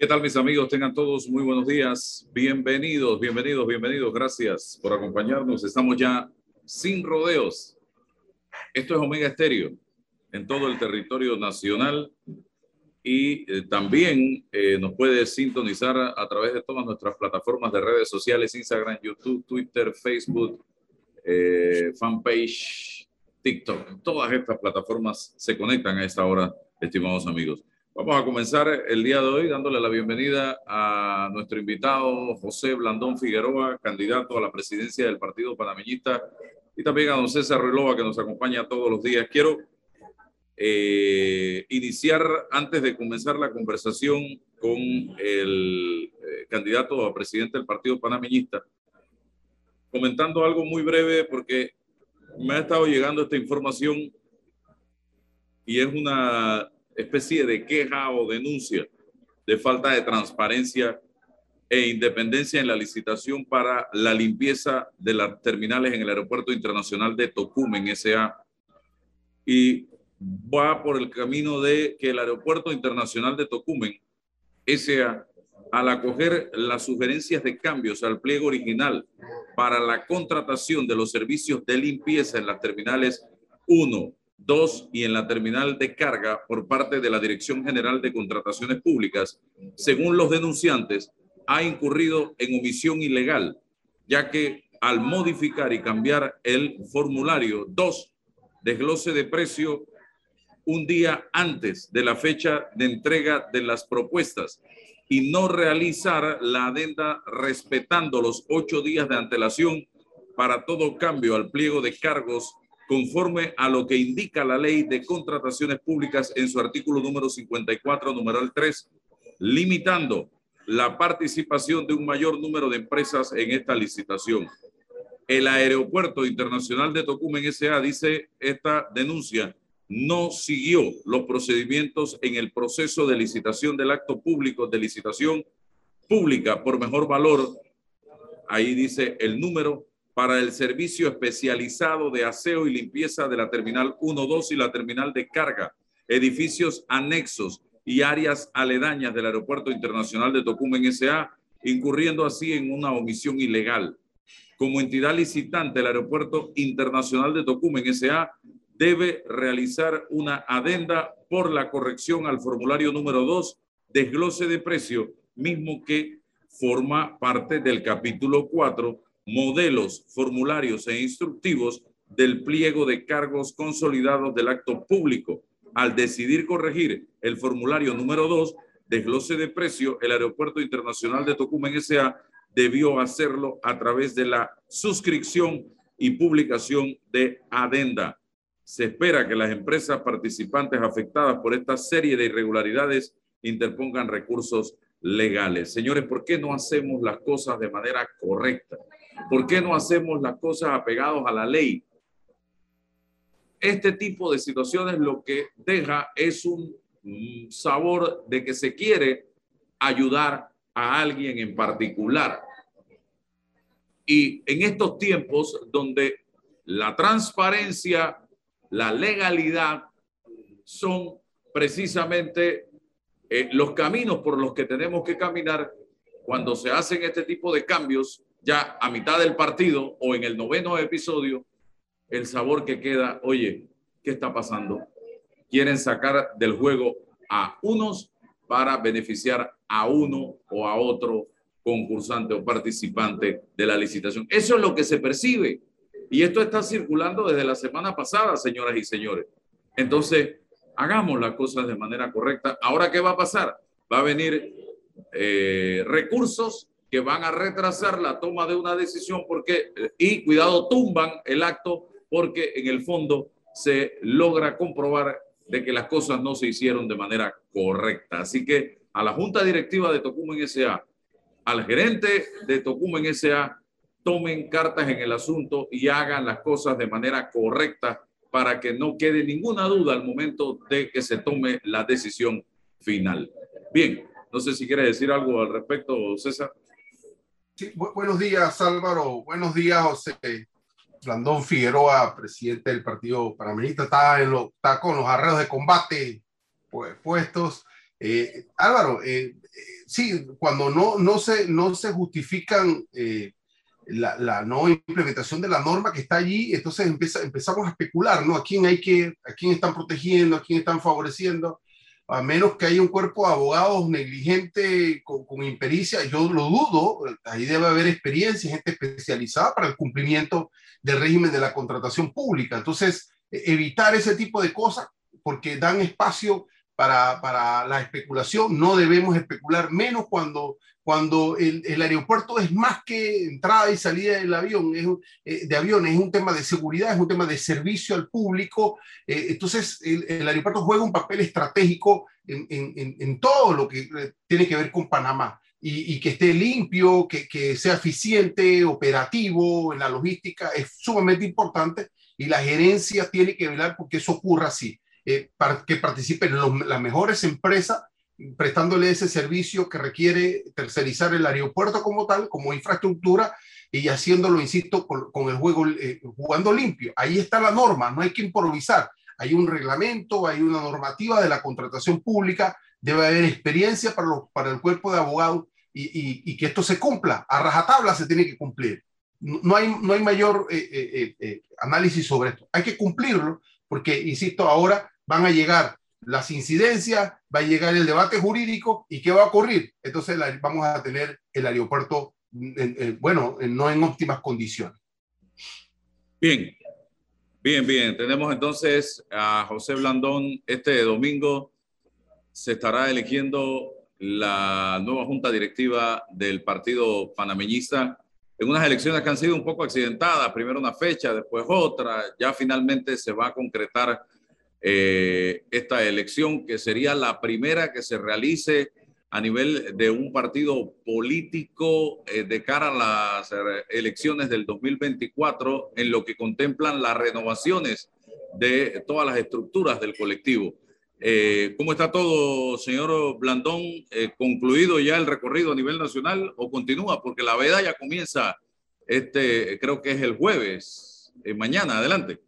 ¿Qué tal mis amigos? Tengan todos muy buenos días. Bienvenidos, bienvenidos, bienvenidos. Gracias por acompañarnos. Estamos ya sin rodeos. Esto es Omega Estéreo en todo el territorio nacional y eh, también eh, nos puede sintonizar a, través de todas nuestras plataformas de redes sociales, Instagram, YouTube, Twitter, Facebook, eh, fanpage, TikTok. Todas estas plataformas se conectan a esta hora, estimados amigos. Vamos a comenzar el día de hoy dándole la bienvenida a nuestro invitado José Blandón Figueroa, candidato a la presidencia del Partido Panameñista, y también a don César Ruilova, que nos acompaña todos los días. Quiero eh, iniciar, antes de comenzar la conversación con el eh, candidato a presidente del Partido Panameñista, comentando algo muy breve porque me ha estado llegando esta información y es una especie de queja o denuncia de falta de transparencia e independencia en la licitación para la limpieza de las terminales en el Aeropuerto Internacional de Tocumen, S.A. Y va por el camino de que el Aeropuerto Internacional de Tocumen, S.A., al acoger las sugerencias de cambios al pliego original para la contratación de los servicios de limpieza en las terminales 1, Dos, y en la terminal de carga por parte de la Dirección General de Contrataciones Públicas, según los denunciantes, ha incurrido en omisión ilegal, ya que al modificar y cambiar el formulario 2, desglose de precio un día antes de la fecha de entrega de las propuestas y no realizar la adenda respetando los ocho días de antelación para todo cambio al pliego de cargos conforme a lo que indica la ley de contrataciones públicas en su artículo número 54, numeral 3, limitando la participación de un mayor número de empresas en esta licitación. El Aeropuerto Internacional de Tocumen S.A. dice esta denuncia no siguió los procedimientos en el proceso de licitación del acto público de licitación pública por mejor valor. Ahí dice el número para el servicio especializado de aseo y limpieza de la Terminal 1, 2 y la Terminal de Carga, edificios anexos y áreas aledañas del Aeropuerto Internacional de Tocumen S.A., incurriendo así en una omisión ilegal. Como entidad licitante, el Aeropuerto Internacional de Tocumen S.A. debe realizar una adenda por la corrección al formulario número 2, desglose de precio, mismo que forma parte del capítulo 4 modelos, formularios e instructivos del pliego de cargos consolidados del acto público. Al decidir corregir el formulario número 2, desglose de precio, el Aeropuerto Internacional de Tocumen S.A. debió hacerlo a través de la suscripción y publicación de adenda. Se espera que las empresas participantes afectadas por esta serie de irregularidades interpongan recursos legales. Señores, ¿por qué no hacemos las cosas de manera correcta? ¿Por qué no hacemos las cosas apegados a la ley? Este tipo de situaciones lo que deja es un sabor de que se quiere ayudar a alguien en particular. Y en estos tiempos donde la transparencia, la legalidad son precisamente eh, los caminos por los que tenemos que caminar cuando se hacen este tipo de cambios, ya a mitad del partido o en el noveno episodio, el sabor que queda, oye, ¿qué está pasando? Quieren sacar del juego a unos para beneficiar a uno o a otro concursante o participante de la licitación. Eso es lo que se percibe. Y esto está circulando desde la semana pasada, señoras y señores. Entonces, hagamos las cosas de manera correcta. Ahora, ¿qué va a pasar? Va a venir eh, recursos que van a retrasar la toma de una decisión porque, y cuidado, tumban el acto porque en el fondo se logra comprobar de que las cosas no se hicieron de manera correcta. Así que a la Junta Directiva de Tocumen S.A., al gerente de Tocumen S.A., tomen cartas en el asunto y hagan las cosas de manera correcta para que no quede ninguna duda al momento de que se tome la decisión final. Bien, no sé si quieres decir algo al respecto, César buenos días, Álvaro. Buenos días, José. Blandón Figueroa, presidente del Partido Panamerista, está, con los arreos de combate pues, puestos. Eh, Álvaro, eh, sí, cuando no, se, no justifican eh, la, no implementación de la norma que está allí, entonces empezamos a especular, ¿no? A quién hay que, a quién están protegiendo, a quién están favoreciendo, a menos que haya un cuerpo de abogados negligente con, impericia, yo lo dudo, ahí debe haber experiencia, gente especializada para el cumplimiento del régimen de la contratación pública. Entonces, e, evitar ese tipo de cosas porque dan espacio para, para, la especulación, no debemos especular menos cuando, cuando el, el, aeropuerto es más que entrada y salida del avión, es, eh, de avión, es un tema de seguridad, es un tema de servicio al público, eh, entonces el, el, aeropuerto juega un papel estratégico en, en, en, todo lo que eh, tiene que ver con Panamá. Y, y que esté limpio, que, que sea eficiente, operativo en la logística, es sumamente importante y la gerencia tiene que velar porque eso ocurra así eh, que participen los, las mejores empresas prestándole ese servicio que requiere tercerizar el aeropuerto como tal, como infraestructura y haciéndolo, insisto, con, con el juego, eh, jugando limpio. Ahí está la norma, no hay que improvisar. Hay un reglamento, hay una normativa de la contratación pública, debe haber experiencia para, para el cuerpo de abogados y, y, y, que esto se cumpla. A rajatabla se tiene que cumplir. No hay, no hay mayor eh, eh, eh, análisis sobre esto. Hay que cumplirlo porque, insisto, ahora van a llegar las incidencias, va a llegar el debate jurídico y ¿qué va a ocurrir? Entonces vamos a tener el aeropuerto, en, en, bueno, en, no en óptimas condiciones. Bien, bien, bien. Tenemos entonces a José Blandón. Este domingo se estará eligiendo la nueva junta directiva del partido panameñista en unas elecciones que han sido un poco accidentadas, primero una fecha, después otra, ya finalmente se va a concretar eh, esta elección, que sería la primera que se realice a nivel de un partido político eh, de cara a las elecciones del 2024, en lo que contemplan las renovaciones de todas las estructuras del colectivo. Eh, ¿Cómo está todo, señor Blandón? Eh, ¿Concluido ya el recorrido a nivel nacional o continúa? Porque la veda ya comienza, este, creo que es el jueves, eh, mañana, adelante.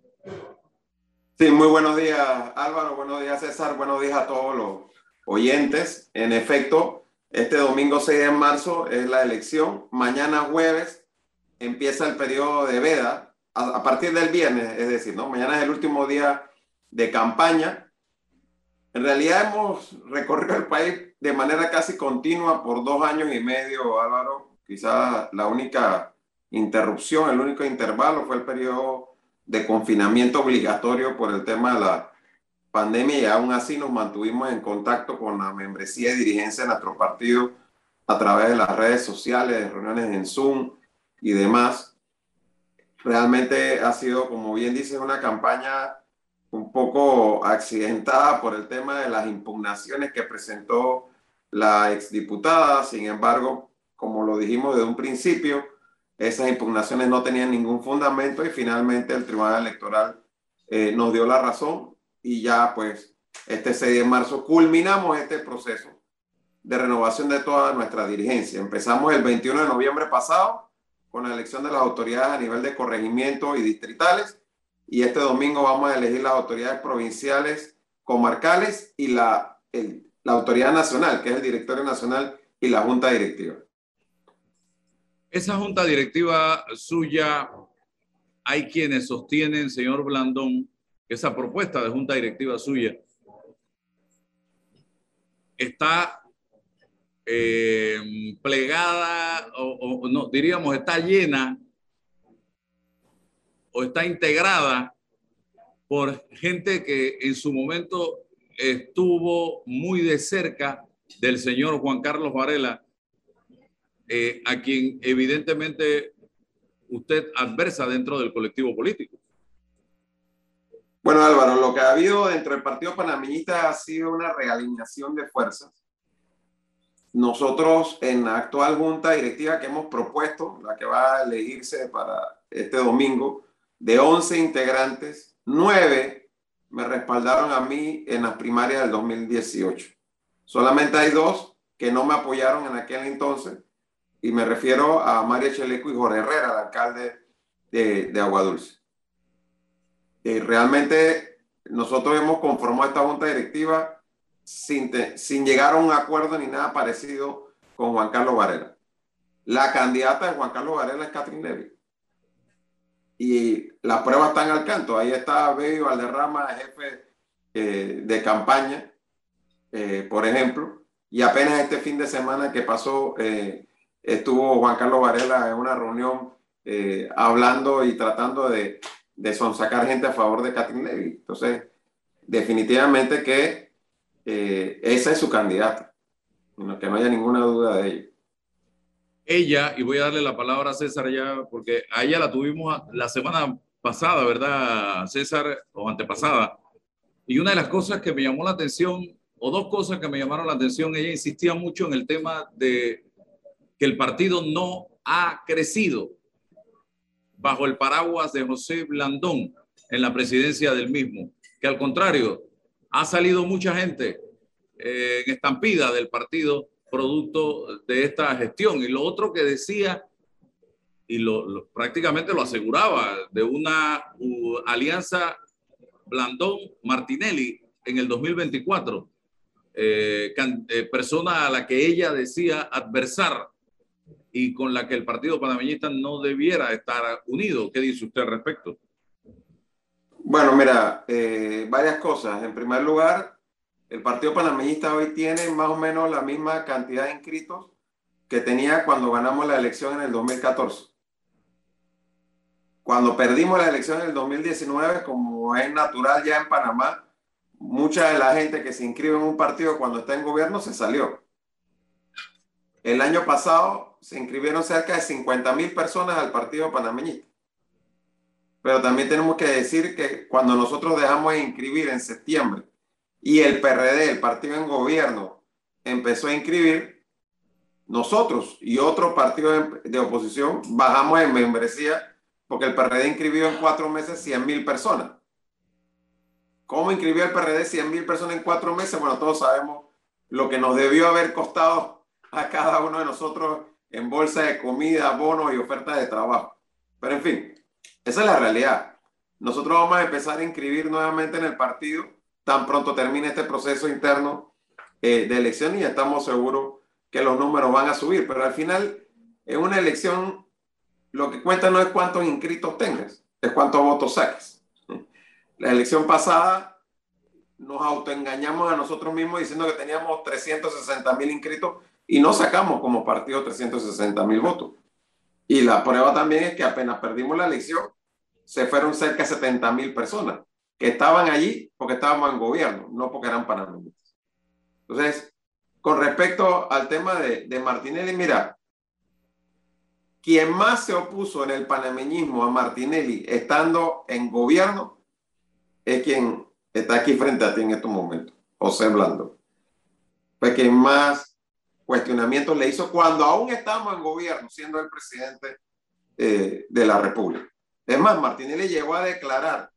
Sí, muy buenos días Álvaro, buenos días César, buenos días a todos los oyentes. En efecto, este domingo 6 de marzo es la elección, mañana jueves empieza el periodo de veda, a, partir del viernes, es decir, ¿no? mañana es el último día de campaña en realidad hemos recorrido el país de manera casi continua por dos años y medio, Álvaro. Quizás la única interrupción, el único intervalo fue el periodo de confinamiento obligatorio por el tema de la pandemia y aún así nos mantuvimos en contacto con la membresía y dirigencia de nuestro partido a través de las redes sociales, reuniones en Zoom y demás. Realmente ha sido, como bien dices, una campaña un poco accidentada por el tema de las impugnaciones que presentó la exdiputada. Sin embargo, como lo dijimos desde un principio, esas impugnaciones no tenían ningún fundamento y finalmente el Tribunal Electoral eh, nos dio la razón y ya pues este 6 de marzo culminamos este proceso de renovación de toda nuestra dirigencia. Empezamos el 21 de noviembre pasado con la elección de las autoridades a nivel de corregimiento y distritales y este domingo vamos a elegir las autoridades provinciales, comarcales y la, la autoridad nacional, que es el directorio nacional y la junta directiva. Esa junta directiva suya, hay quienes sostienen, señor Blandón, esa propuesta de junta directiva suya. Está eh, plegada o, no, diríamos, está llena o está integrada por gente que en su momento estuvo muy de cerca del señor Juan Carlos Varela, eh, a quien evidentemente usted adversa dentro del colectivo político. Bueno, Álvaro, lo que ha habido dentro del Partido Panameñista ha sido una realineación de fuerzas. Nosotros en la actual junta directiva que hemos propuesto, la que va a elegirse para este domingo, de 11 integrantes, 9 me respaldaron a mí en las primarias del 2018. Solamente hay dos que no me apoyaron en aquel entonces, y me refiero a María Cheleco y Jorge Herrera, el alcalde de, de Aguadulce. Y realmente nosotros hemos conformado esta junta directiva sin, sin llegar a un acuerdo ni nada parecido con Juan Carlos Varela. La candidata de Juan Carlos Varela es Catherine Levy. Y las pruebas están al canto. Ahí está Baby Valderrama, jefe eh, de campaña, eh, por ejemplo. Y apenas este fin de semana que pasó, eh, estuvo Juan Carlos Varela en una reunión hablando y tratando de, de sonsacar gente a favor de Catherine Levy. Entonces, definitivamente que esa es su candidata. Que no haya ninguna duda de ello ella, y voy a darle la palabra a César ya, porque a ella la tuvimos la semana pasada, ¿verdad, César? O antepasada. Y una de las cosas que me llamó la atención, o dos cosas que me llamaron la atención, ella insistía mucho en el tema de que el partido no ha crecido bajo el paraguas de José Blandón en la presidencia del mismo, que al contrario, ha salido mucha gente eh, en estampida del partido producto de esta gestión. Y lo otro que decía, y lo, prácticamente lo aseguraba, de una alianza Blandón-Martinelli en el 2024, eh, eh, persona a la que ella decía adversar y con la que el partido panameñista no debiera estar unido. ¿Qué dice usted al respecto? Bueno, mira, eh, varias cosas. En primer lugar, el Partido Panameñista hoy tiene más o menos la misma cantidad de inscritos que tenía cuando ganamos la elección en el 2014. Cuando perdimos la elección en el 2019, como es natural ya en Panamá, mucha de la gente que se inscribe en un partido cuando está en gobierno se salió. El año pasado se inscribieron cerca de 50 mil personas al Partido Panameñista. Pero también tenemos que decir que cuando nosotros dejamos de inscribir en septiembre y el PRD, el partido en gobierno, empezó a inscribir, nosotros y otros partidos de oposición bajamos en membresía porque el PRD inscribió en cuatro meses 100 mil personas. ¿Cómo inscribió el PRD 100 mil personas en cuatro meses? Bueno, todos sabemos lo que nos debió haber costado a cada uno de nosotros en bolsa de comida, bonos y ofertas de trabajo. Pero en fin, esa es la realidad. Nosotros vamos a empezar a inscribir nuevamente en el partido tan pronto termine este proceso interno eh, de elección y estamos seguros que los números van a subir. Pero al final, en una elección, lo que cuenta no es cuántos inscritos tengas, es cuántos votos saques. La elección pasada nos autoengañamos a nosotros mismos diciendo que teníamos 360 mil inscritos y no sacamos como partido 360 mil votos. Y la prueba también es que apenas perdimos la elección, se fueron cerca de 70 mil personas que estaban allí porque estábamos en gobierno, no porque eran panameños. Entonces, con respecto al tema de, de Martinelli, mira, quien más se opuso en el panameñismo a Martinelli estando en gobierno es quien está aquí frente a ti en estos momentos, José Blando. Fue quien más cuestionamientos le hizo cuando aún estábamos en gobierno, siendo el presidente eh, de la República. Es más, Martinelli llegó a declarar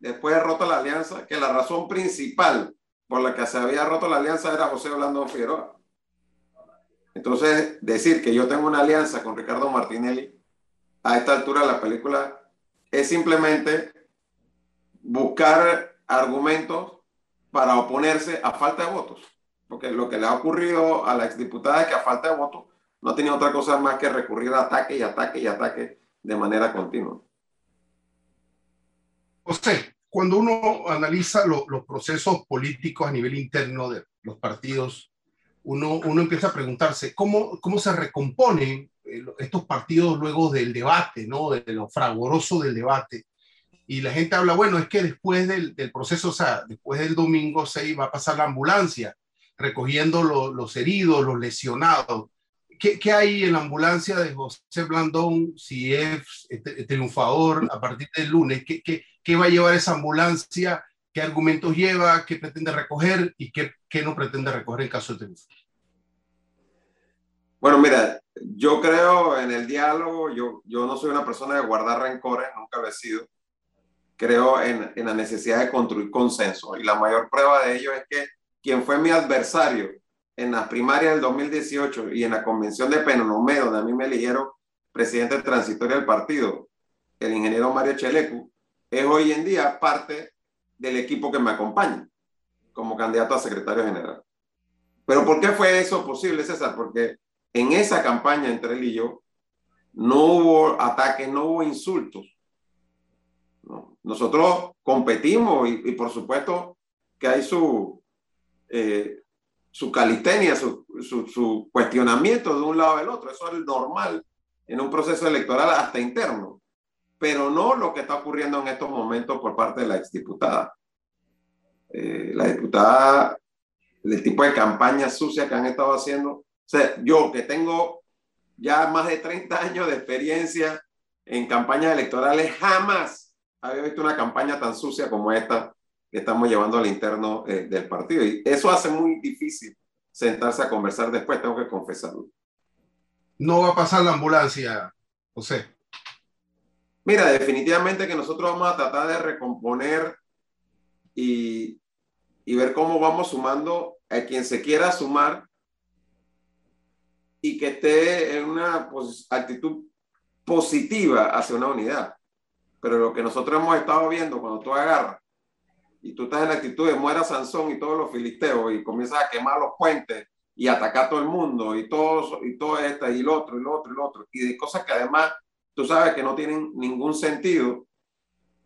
después de roto la alianza, que la razón principal por la que se había roto la alianza era José Orlando Figueroa. Entonces, decir que yo tengo una alianza con Ricardo Martinelli a esta altura de la película es simplemente buscar argumentos para oponerse a falta de votos. Porque lo que le ha ocurrido a la exdiputada es que a falta de votos no tenía otra cosa más que recurrir a ataque y ataque y ataque de manera continua. José, cuando uno analiza los procesos políticos a nivel interno de los partidos, uno, uno empieza a preguntarse cómo, cómo se recomponen eh, estos partidos luego del debate, ¿no? de lo fragoroso del debate. Y la gente habla, bueno, es que después del, del proceso, o sea, después del domingo 6 va a pasar la ambulancia recogiendo los heridos, los lesionados. ¿Qué, ¿Qué, hay en la ambulancia de José Blandón si es este, triunfador a partir del lunes? ¿Qué, qué, qué va a llevar esa ambulancia, qué argumentos lleva, qué pretende recoger y qué, qué no pretende recoger en caso de triunfo. Bueno, mira, yo creo en el diálogo, yo, yo no soy una persona de guardar rencores, nunca lo he sido. Creo en, en la necesidad de construir consenso y la mayor prueba de ello es que quien fue mi adversario en las primarias del 2018 y en la convención de Penonomé, donde a mí me eligieron presidente transitorio del partido, el ingeniero Mario Chelecu, es hoy en día parte del equipo que me acompaña como candidato a secretario general. Pero ¿por qué fue eso posible, César? Porque en esa campaña entre él y yo, no hubo ataques, no hubo insultos. Nosotros competimos y, por supuesto que hay su, eh, su calistenia, su, su, cuestionamiento de un lado del otro. Eso es normal en un proceso electoral hasta interno, pero no lo que está ocurriendo en estos momentos por parte de la exdiputada. Eh, la diputada, el tipo de campaña sucia que han estado haciendo. O sea, yo que tengo ya más de 30 años de experiencia en campañas electorales, jamás había visto una campaña tan sucia como esta estamos llevando al interno eh, del partido. Y eso hace muy difícil sentarse a conversar después, tengo que confesarlo. No va a pasar la ambulancia, José. Mira, definitivamente que nosotros vamos a tratar de recomponer y, y ver cómo vamos sumando a quien se quiera sumar y que esté en una actitud positiva hacia una unidad. Pero lo que nosotros hemos estado viendo cuando tú agarras y tú estás en la actitud de muera Sansón y todos los filisteos y comienzas a quemar los puentes y atacar a todo el mundo y todo, y todo esto y lo otro y lo otro y lo otro y de cosas que además tú sabes que no tienen ningún sentido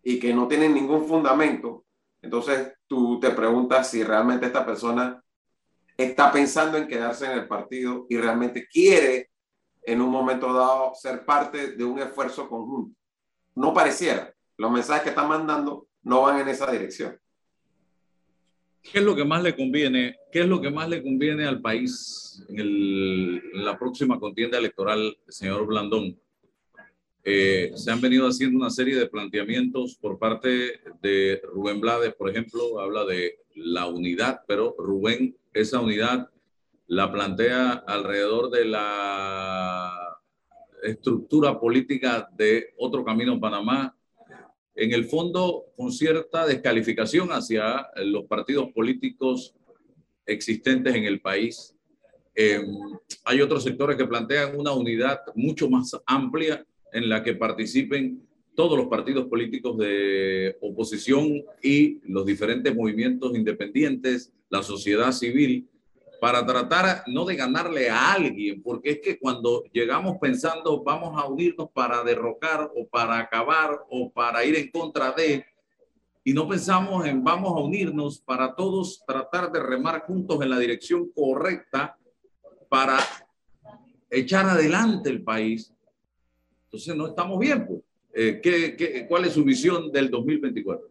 y que no tienen ningún fundamento. Entonces tú te preguntas si realmente esta persona está pensando en quedarse en el partido y realmente quiere en un momento dado ser parte de un esfuerzo conjunto. No pareciera. Los mensajes que están mandando no van en esa dirección. ¿Qué es lo que más le conviene? ¿Qué es lo que más le conviene al país en, la próxima contienda electoral, señor Blandón? Eh, se han venido haciendo una serie de planteamientos por parte de Rubén Blades, por ejemplo, habla de la unidad, pero Rubén, esa unidad la plantea alrededor de la estructura política de otro camino Panamá, en el fondo con cierta descalificación hacia los partidos políticos existentes en el país. Eh, hay otros sectores que plantean una unidad mucho más amplia en la que participen todos los partidos políticos de oposición y los diferentes movimientos independientes, la sociedad civil, para tratar no de ganarle a alguien, porque es que cuando llegamos pensando vamos a unirnos para derrocar o para acabar o para ir en contra de, y no pensamos en vamos a unirnos para todos tratar de remar juntos en la dirección correcta para echar adelante el país, entonces no estamos bien. Pues. Eh, ¿qué, qué, cuál es su visión del 2024?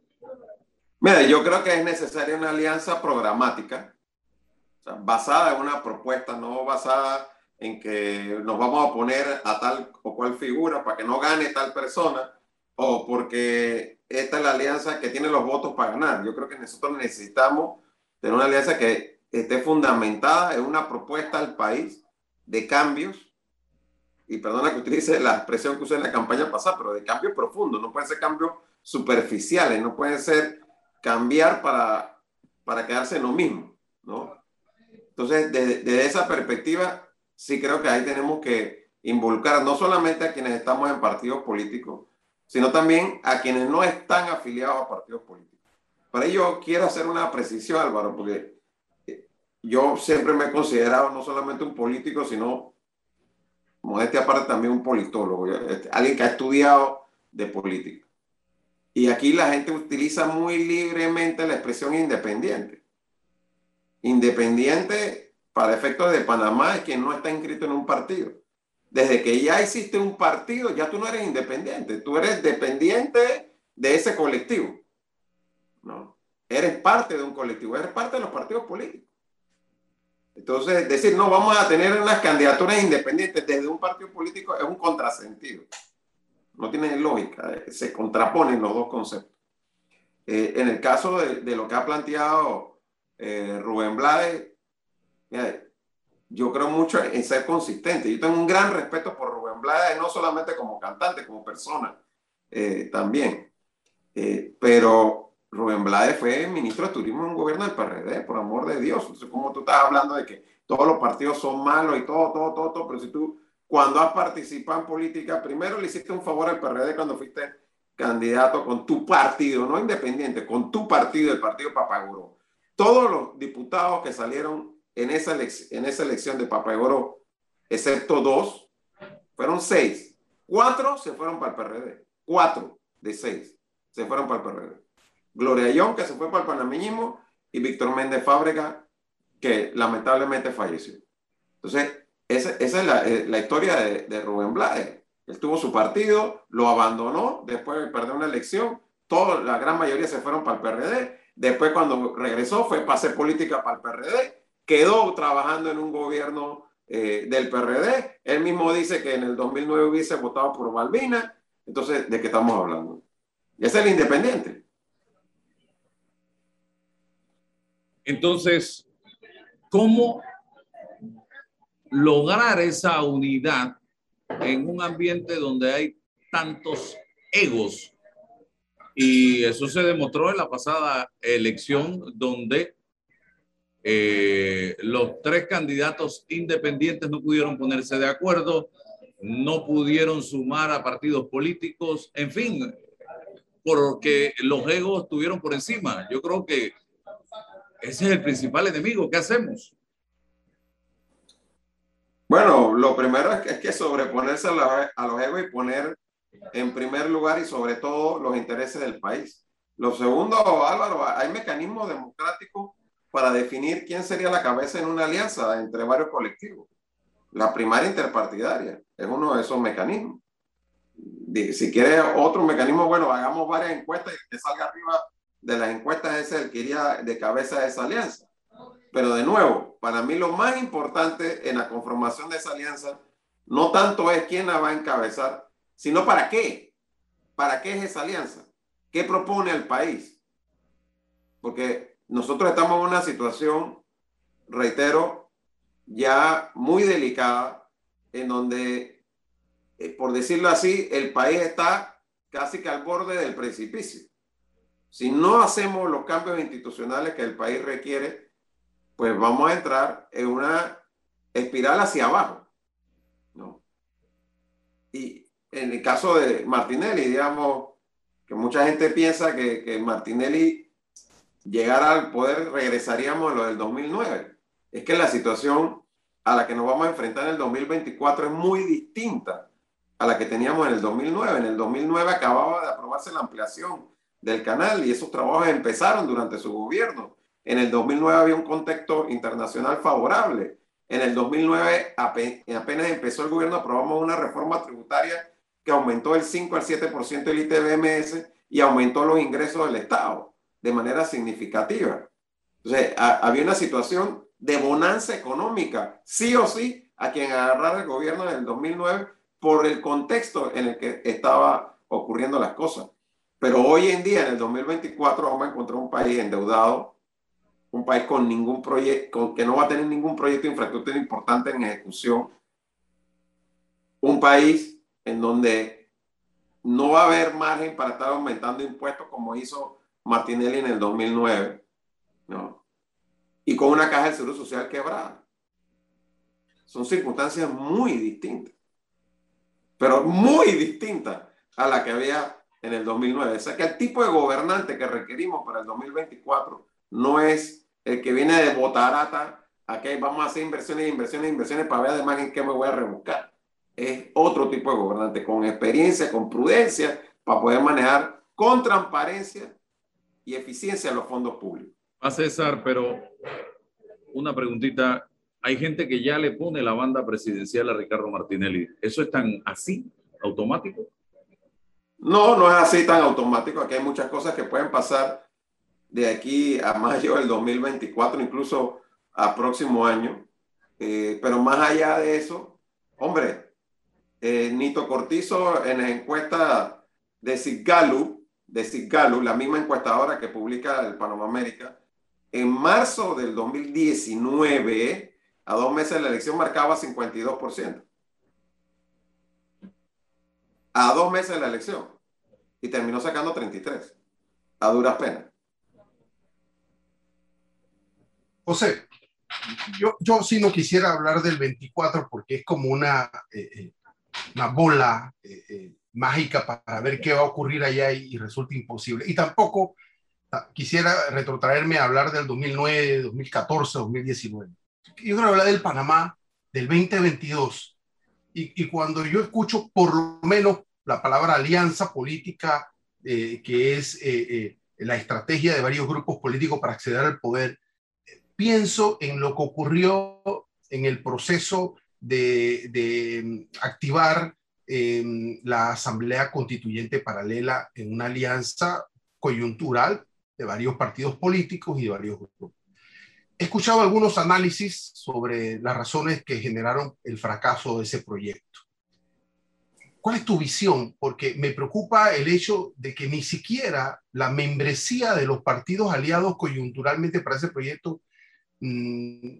Mira, yo creo que es necesaria una alianza programática, basada en una propuesta, no basada en que nos vamos a poner a tal o cual figura para que no gane tal persona o porque esta es la alianza que tiene los votos para ganar. Yo creo que nosotros necesitamos tener una alianza que esté fundamentada en una propuesta al país de cambios y perdona que utilice la expresión que usé en la campaña pasada, pero de cambio profundo, no pueden ser cambios superficiales, no pueden ser cambiar para, para quedarse en lo mismo, ¿no? Entonces, desde, esa perspectiva, sí creo que ahí tenemos que involucrar no solamente a quienes estamos en partidos políticos, sino también a quienes no están afiliados a partidos políticos. Para ello quiero hacer una precisión, Álvaro, porque yo siempre me he considerado no solamente un político, sino modestia aparte también un politólogo, este, alguien que ha estudiado de política. Y aquí la gente utiliza muy libremente la expresión independiente. Independiente, para efectos de Panamá, es quien no está inscrito en un partido. Desde que ya existe un partido, ya tú no eres independiente, tú eres dependiente de ese colectivo. ¿no? Eres parte de un colectivo, eres parte de los partidos políticos. Entonces, decir, no, vamos a tener unas candidaturas independientes desde un partido político es un contrasentido. No tiene lógica, eh, se contraponen los dos conceptos. Eh, en el caso de, lo que ha planteado eh, Rubén Blades, yo creo mucho en ser consistente. Yo tengo un gran respeto por Rubén Blades, no solamente como cantante, como persona también. pero Rubén Blades fue ministro de Turismo en un gobierno del PRD, por amor de Dios. Entonces, como tú estás hablando de que todos los partidos son malos y todo, todo, todo, todo, pero si tú, cuando has participado en política, primero le hiciste un favor al PRD cuando fuiste candidato con tu partido, no independiente, con tu partido, el partido Papagoro. Todos los diputados que salieron en esa, en esa elección de Papagoro excepto dos, fueron seis. Cuatro se fueron para el PRD. Cuatro de seis se fueron para el PRD. Gloria Young, que se fue para el panameñismo, y Víctor Méndez Fábrega, que lamentablemente falleció. Entonces, esa, es eh, la, historia de, de, Rubén Blades. Él tuvo su partido, lo abandonó después de perder una elección. Toda, la gran mayoría se fueron para el PRD. Después, cuando regresó, fue para hacer política para el PRD. Quedó trabajando en un gobierno eh, del PRD. Él mismo dice que en el 2009 hubiese votado por Malvina. Entonces, ¿de qué estamos hablando? Es el independiente. Entonces, ¿cómo lograr esa unidad en un ambiente donde hay tantos egos? Y eso se demostró en la pasada elección donde eh, los tres candidatos independientes no pudieron ponerse de acuerdo, no pudieron sumar a partidos políticos, en fin, porque los egos estuvieron por encima. Yo creo que ese es el principal enemigo. ¿Qué hacemos? Bueno, lo primero es que, sobreponerse a, los egos y poner en primer lugar y sobre todo los intereses del país. Lo segundo, Álvaro, hay mecanismos democráticos para definir quién sería la cabeza en una alianza entre varios colectivos. La primaria interpartidaria es uno de esos mecanismos. Si quiere otro mecanismo, bueno, hagamos varias encuestas y que salga arriba de las encuestas ese el que iría de cabeza de esa alianza. Pero de nuevo, para mí lo más importante en la conformación de esa alianza no tanto es quién la va a encabezar, sino para qué. ¿Para qué es esa alianza? ¿Qué propone el país? Porque nosotros estamos en una situación, reitero, ya muy delicada, en donde, eh, por decirlo así, el país está casi que al borde del precipicio. Si no hacemos los cambios institucionales que el país requiere, pues vamos a entrar en una espiral hacia abajo. ¿no? Y en el caso de Martinelli, digamos que mucha gente piensa que, que Martinelli llegara al poder, regresaríamos a lo del 2009. Es que la situación a la que nos vamos a enfrentar en el 2024 es muy distinta a la que teníamos en el 2009. En el 2009 acababa de aprobarse la ampliación del canal y esos trabajos empezaron durante su gobierno. En el 2009 había un contexto internacional favorable. En el 2009 apenas empezó el gobierno, aprobamos una reforma tributaria que aumentó el 5 al 7% del ITBMS y aumentó los ingresos del Estado de manera significativa. Entonces, había una situación de bonanza económica, sí o sí, a quien agarrar el gobierno en el 2009 por el contexto en el que estaba ocurriendo las cosas. Pero hoy en día, en el 2024, vamos a encontrar un país endeudado, un país con ningún proyecto, que no va a tener ningún proyecto de infraestructura importante en ejecución, un país en donde no va a haber margen para estar aumentando impuestos como hizo Martinelli en el 2009, ¿no? Y con una caja de seguro social quebrada. Son circunstancias muy distintas, pero muy distintas a la que había en el 2009. O sea que el tipo de gobernante que requerimos para el 2024 no es el que viene de botarata, aquí vamos a hacer inversiones, inversiones, inversiones para ver además en qué me voy a rebuscar. Es otro tipo de gobernante con experiencia, con prudencia, para poder manejar con transparencia y eficiencia los fondos públicos. A César, pero una preguntita. Hay gente que ya le pone la banda presidencial a Ricardo Martinelli. ¿Eso es tan así, automático? No, no es así tan automático. Aquí hay muchas cosas que pueden pasar de aquí a mayo del 2024, incluso a próximo año. Eh, pero más allá de eso, hombre, eh, Nito Cortizo en la encuesta de Cigalu, de Cigalu, la misma encuestadora que publica el Panamá América, en marzo del 2019, a dos meses de la elección, marcaba 52%. A dos meses de la elección y terminó sacando 33 a duras penas. José, yo, yo sí no quisiera hablar del 24 porque es como una, eh, eh, una bola eh, mágica para ver qué va a ocurrir allá y, resulta imposible. Y tampoco quisiera retrotraerme a hablar del 2009, 2014, 2019. Yo quiero hablar del Panamá del 2022. Y, cuando yo escucho por lo menos la palabra alianza política, eh, que es eh, la estrategia de varios grupos políticos para acceder al poder, pienso en lo que ocurrió en el proceso de, activar em, la Asamblea Constituyente Paralela en una alianza coyuntural de varios partidos políticos y de varios grupos. He escuchado algunos análisis sobre las razones que generaron el fracaso de ese proyecto. ¿Cuál es tu visión? Porque me preocupa el hecho de que ni siquiera la membresía de los partidos aliados coyunturalmente para ese proyecto mm,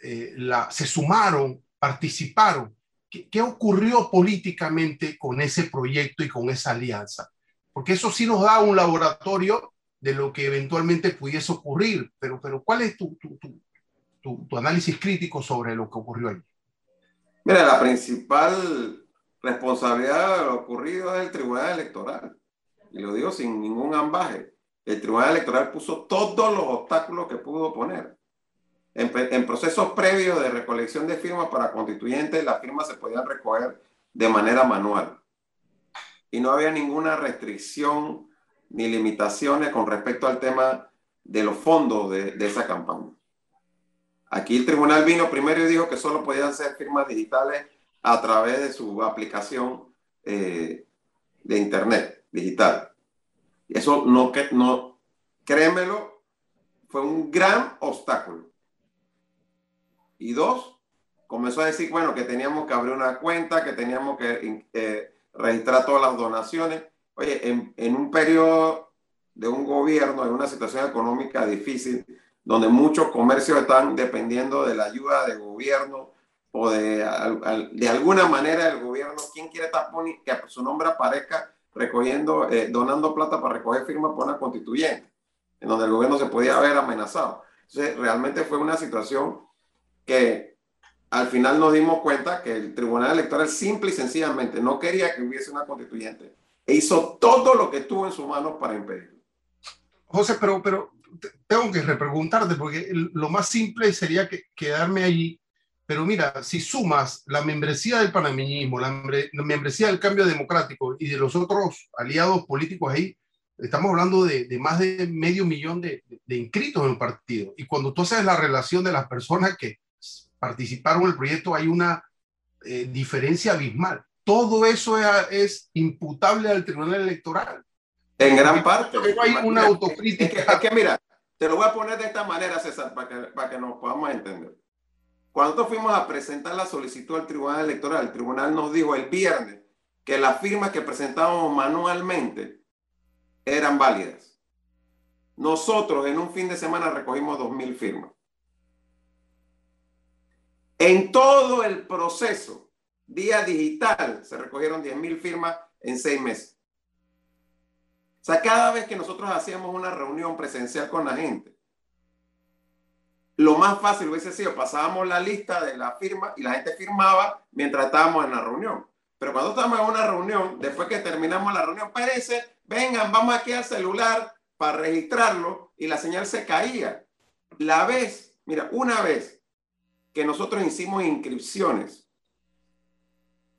eh, la, se sumaron, participaron. ¿Qué, ¿Qué ocurrió políticamente con ese proyecto y con esa alianza? Porque eso sí nos da un laboratorio de lo que eventualmente pudiese ocurrir, pero, pero ¿cuál es tu, tu, tu, tu análisis crítico sobre lo que ocurrió allí? Mira, la principal responsabilidad de lo ocurrido es el Tribunal Electoral. Y lo digo sin ningún ambaje. El Tribunal Electoral puso todos los obstáculos que pudo poner. En, en, procesos previos de recolección de firmas para constituyentes, las firmas se podían recoger de manera manual. Y no había ninguna restricción ni limitaciones con respecto al tema de los fondos de, de esa campaña. Aquí el tribunal vino primero y dijo que solo podían ser firmas digitales a través de su aplicación eh, de internet digital. Eso no, no, créemelo, fue un gran obstáculo. Y dos, comenzó a decir, bueno, que teníamos que abrir una cuenta, que teníamos que eh, registrar todas las donaciones. Oye, en, en un periodo de un gobierno, en una situación económica difícil, donde muchos comercios están dependiendo de la ayuda del gobierno o de, de alguna manera el gobierno, ¿quién quiere estar que su nombre aparezca recogiendo, eh, donando plata para recoger firmas por una constituyente, en donde el gobierno se podía haber amenazado? Entonces, realmente fue una situación que al final nos dimos cuenta que el Tribunal Electoral simple y sencillamente no quería que hubiese una constituyente e hizo todo lo que tuvo en su mano para impedirlo. José, pero, pero tengo que repreguntarte porque lo más simple sería que quedarme allí. Pero mira, si sumas la membresía del panameñismo, la, membresía del cambio democrático y de los otros aliados políticos ahí, estamos hablando de, de más de medio millón de, de, inscritos en el partido. Y cuando tú haces la relación de las personas que participaron en el proyecto, hay una eh, diferencia abismal. Todo eso es, es imputable al Tribunal Electoral. En gran parte. Pero hay una autocrítica. Es que, es que, mira, te lo voy a poner de esta manera, César, para que, para que nos podamos entender. Cuando fuimos a presentar la solicitud al Tribunal Electoral, el Tribunal nos dijo el viernes que las firmas que presentábamos manualmente eran válidas. Nosotros en un fin de semana recogimos 2.000 firmas. En todo el proceso, día digital, se recogieron 10.000 firmas en seis meses. O sea, cada vez que nosotros hacíamos una reunión presencial con la gente, lo más fácil hubiese sido, pasábamos la lista de la firma y la gente firmaba mientras estábamos en la reunión. Pero cuando estábamos en una reunión, después que terminamos la reunión, parece, vengan, vamos aquí al celular para registrarlo y la señal se caía. La vez, mira, una vez que nosotros hicimos inscripciones,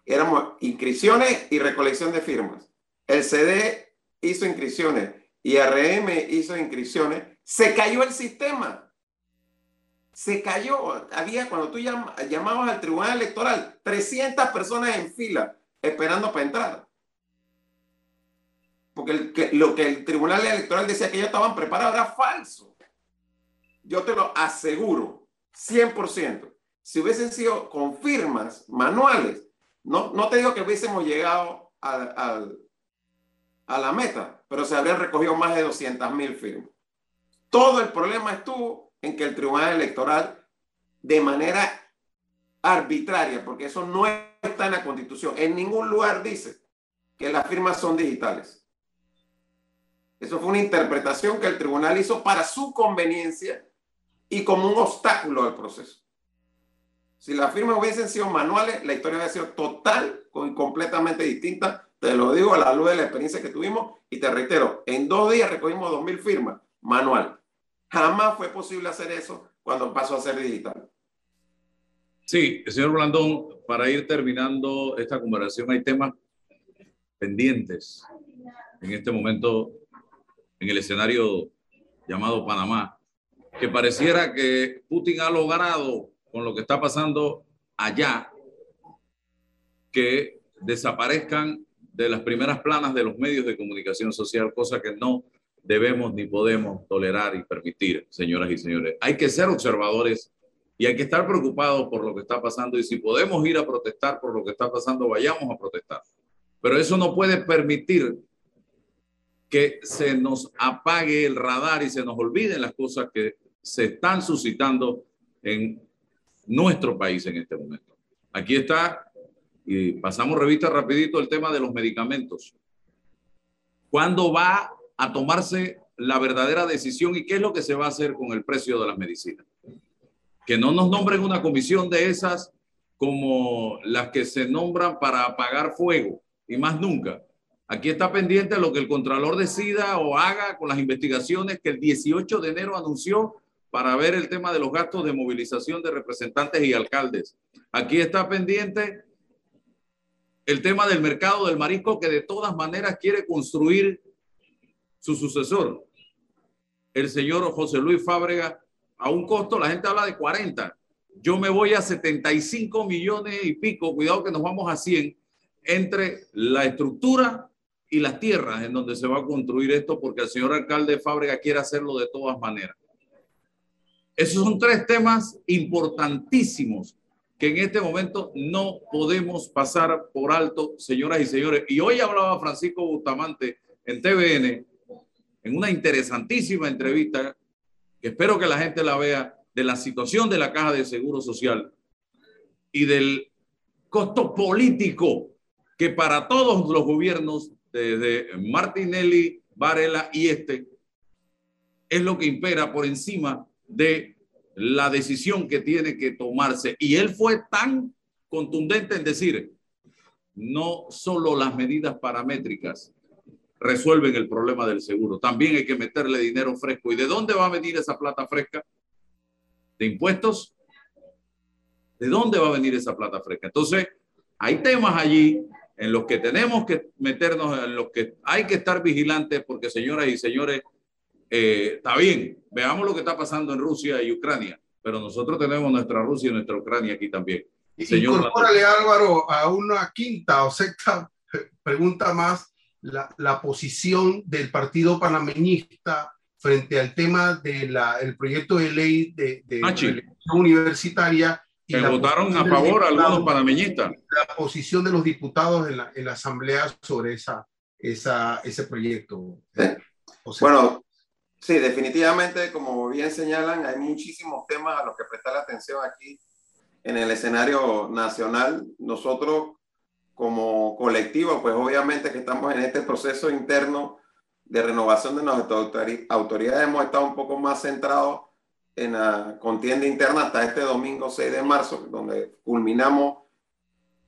éramos inscripciones y recolección de firmas. El CD hizo inscripciones y RM hizo inscripciones, se cayó el sistema. Se cayó. Había, cuando tú llamabas al tribunal electoral, 300 personas en fila esperando para entrar. Porque lo que el tribunal electoral decía que ellos estaban preparados era falso. Yo te lo aseguro, 100%. Si hubiesen sido con firmas manuales, no, no te digo que hubiésemos llegado a la meta, pero se habrían recogido más de 200 mil firmas. Todo el problema estuvo en que el Tribunal Electoral, de manera arbitraria, porque eso no está en la Constitución, en ningún lugar dice que las firmas son digitales. Eso fue una interpretación que el tribunal hizo para su conveniencia y como un obstáculo al proceso. Si las firmas hubiesen sido manuales, la historia hubiera sido total y completamente distinta te lo digo a la luz de la experiencia que tuvimos y te reitero, en dos días recogimos 2.000 firmas manual. Jamás fue posible hacer eso cuando pasó a ser digital. Sí, señor Blandón, para ir terminando esta conversación, hay temas pendientes en este momento en el escenario llamado Panamá, que pareciera que Putin ha logrado con lo que está pasando allá, que desaparezcan de las primeras planas de los medios de comunicación social, cosa que no debemos ni podemos tolerar y permitir, señoras y señores. Hay que ser observadores y hay que estar preocupados por lo que está pasando y si podemos ir a protestar por lo que está pasando, vayamos a protestar. Pero eso no puede permitir que se nos apague el radar y se nos olviden las cosas que se están suscitando en nuestro país en este momento. Aquí está, y pasamos revista rapidito, el tema de los medicamentos. ¿Cuándo va a tomarse la verdadera decisión y qué es lo que se va a hacer con el precio de las medicinas? Que no nos nombren una comisión de esas como las que se nombran para apagar fuego y más nunca. Aquí está pendiente lo que el Contralor decida o haga con las investigaciones que el 18 de enero anunció para ver el tema de los gastos de movilización de representantes y alcaldes. Aquí está pendiente el tema del mercado del marisco que de todas maneras quiere construir su sucesor, el señor José Luis Fábrega, a un costo, la gente habla de 40. Yo me voy a 75 millones y pico, cuidado que nos vamos a 100, entre la estructura y las tierras en donde se va a construir esto, porque el señor alcalde Fábrega quiere hacerlo de todas maneras. Esos son tres temas importantísimos que en este momento no podemos pasar por alto, señoras y señores. Y hoy hablaba Francisco Bustamante en TVN, en una interesantísima entrevista, que espero que la gente la vea, de la situación de la Caja de Seguro Social y del costo político que para todos los gobiernos, desde Martinelli, Varela y este, es lo que impera por encima de la decisión que tiene que tomarse. Y él fue tan contundente en decir, no solo las medidas paramétricas resuelven el problema del seguro, también hay que meterle dinero fresco. ¿Y de dónde va a venir esa plata fresca? ¿De impuestos? ¿De dónde va a venir esa plata fresca? Entonces, hay temas allí en los que tenemos que meternos, en los que hay que estar vigilantes, porque señoras y señores, eh, está bien, veamos lo que está pasando en Rusia y Ucrania, pero nosotros tenemos nuestra Rusia y nuestra Ucrania aquí también. Señor Incorpórale, Álvaro, a una quinta o sexta pregunta más, la, la posición del partido panameñista frente al tema del el proyecto de ley de, de, ah, universitaria. Y votaron a favor algunos panameñistas. La posición de los diputados en la, en la Asamblea sobre esa, esa, ese proyecto. bueno, Sí, definitivamente, como bien señalan, hay muchísimos temas a los que prestar atención aquí en el escenario nacional. Nosotros como colectivo, pues obviamente que estamos en este proceso interno de renovación de nuestras autoridades, hemos estado un poco más centrados en la contienda interna hasta este domingo 6 de marzo, donde culminamos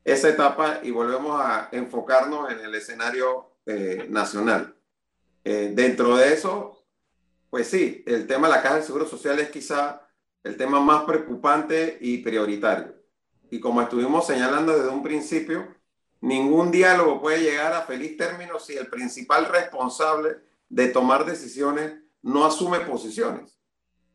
esa etapa y volvemos a enfocarnos en el escenario eh, nacional. Eh, dentro de eso, pues sí, el tema de la Caja de Seguro Social es quizá el tema más preocupante y prioritario. Y como estuvimos señalando desde un principio, ningún diálogo puede llegar a feliz término si el principal responsable de tomar decisiones no asume posiciones.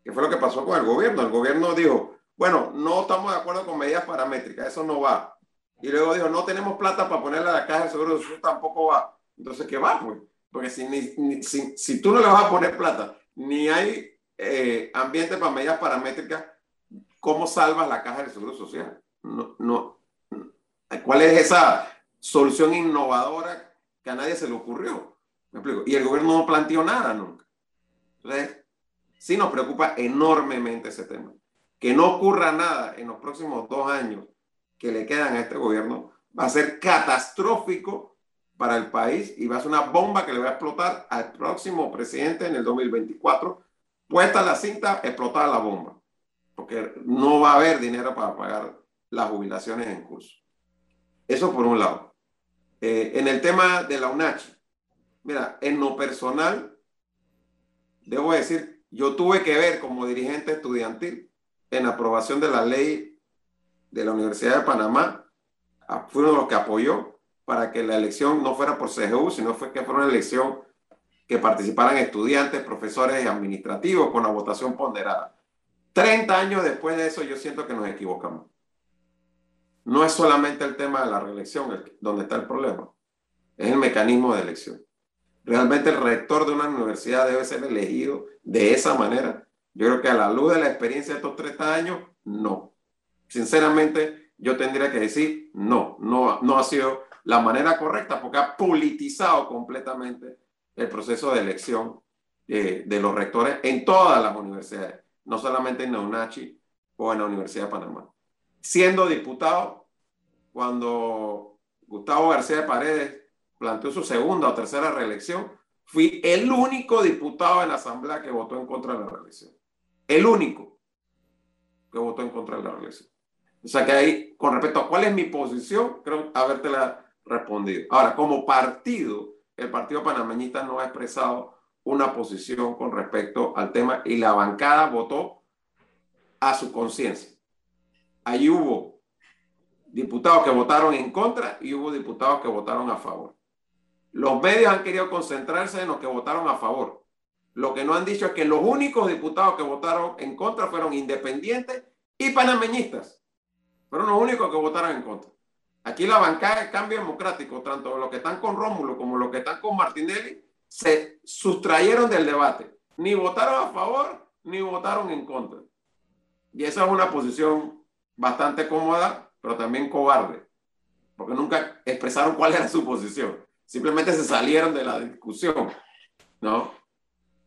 ¿Qué fue lo que pasó con el gobierno? El gobierno dijo, bueno, no estamos de acuerdo con medidas paramétricas, eso no va. Y luego dijo, no tenemos plata para ponerle a la caja de seguro social, tampoco va. Entonces, ¿qué va? Pues? Porque si, si, tú no le vas a poner plata ni hay eh, ambiente para medidas paramétricas, ¿cómo salvas la caja del Seguro Social? No, no. ¿Cuál es esa solución innovadora que a nadie se le ocurrió? ¿Me explico? Y el gobierno no planteó nada nunca. Entonces, sí nos preocupa enormemente ese tema. Que no ocurra nada en los próximos dos años que le quedan a este gobierno va a ser catastrófico para el país y va a ser una bomba que le va a explotar al próximo presidente en el 2024. Puesta la cinta, explotar la bomba, porque no va a haber dinero para pagar las jubilaciones en curso. Eso por un lado. Eh, en el tema de la UNACH, mira, en lo personal, debo decir, yo tuve que ver como dirigente estudiantil en aprobación de la ley de la Universidad de Panamá, fue uno de los que apoyó para que la elección no fuera por CGU, sino fue que fuera una elección que participaran estudiantes, profesores y administrativos con la votación ponderada. 30 años después de eso, yo siento que nos equivocamos. No es solamente el tema de la reelección donde está el problema, es el mecanismo de elección. ¿Realmente el rector de una universidad debe ser elegido de esa manera? Yo creo que a la luz de la experiencia de estos 30 años, no. Sinceramente, yo tendría que decir no, no, no ha sido la manera correcta porque ha politizado completamente el proceso de elección eh, de los rectores en todas las universidades, no solamente en Neunachi o en la Universidad de Panamá. Siendo diputado, cuando Gustavo García de Paredes planteó su segunda o tercera reelección, fui el único diputado en la Asamblea que votó en contra de la reelección. El único que votó en contra de la reelección. O sea que ahí, con respecto a cuál es mi posición, creo habértela respondido. Ahora, como partido, el Partido Panameñista no ha expresado una posición con respecto al tema y la bancada votó a su conciencia. Ahí hubo diputados que votaron en contra y hubo diputados que votaron a favor. Los medios han querido concentrarse en los que votaron a favor. Lo que no han dicho es que los únicos diputados que votaron en contra fueron independientes y panameñistas. Fueron los únicos que votaron en contra. Aquí la bancada de cambio democrático, tanto los que están con Rómulo como los que están con Martinelli, se sustrayeron del debate. Ni votaron a favor ni votaron en contra. Y esa es una posición bastante cómoda, pero también cobarde, porque nunca expresaron cuál era su posición. Simplemente se salieron de la discusión, ¿no?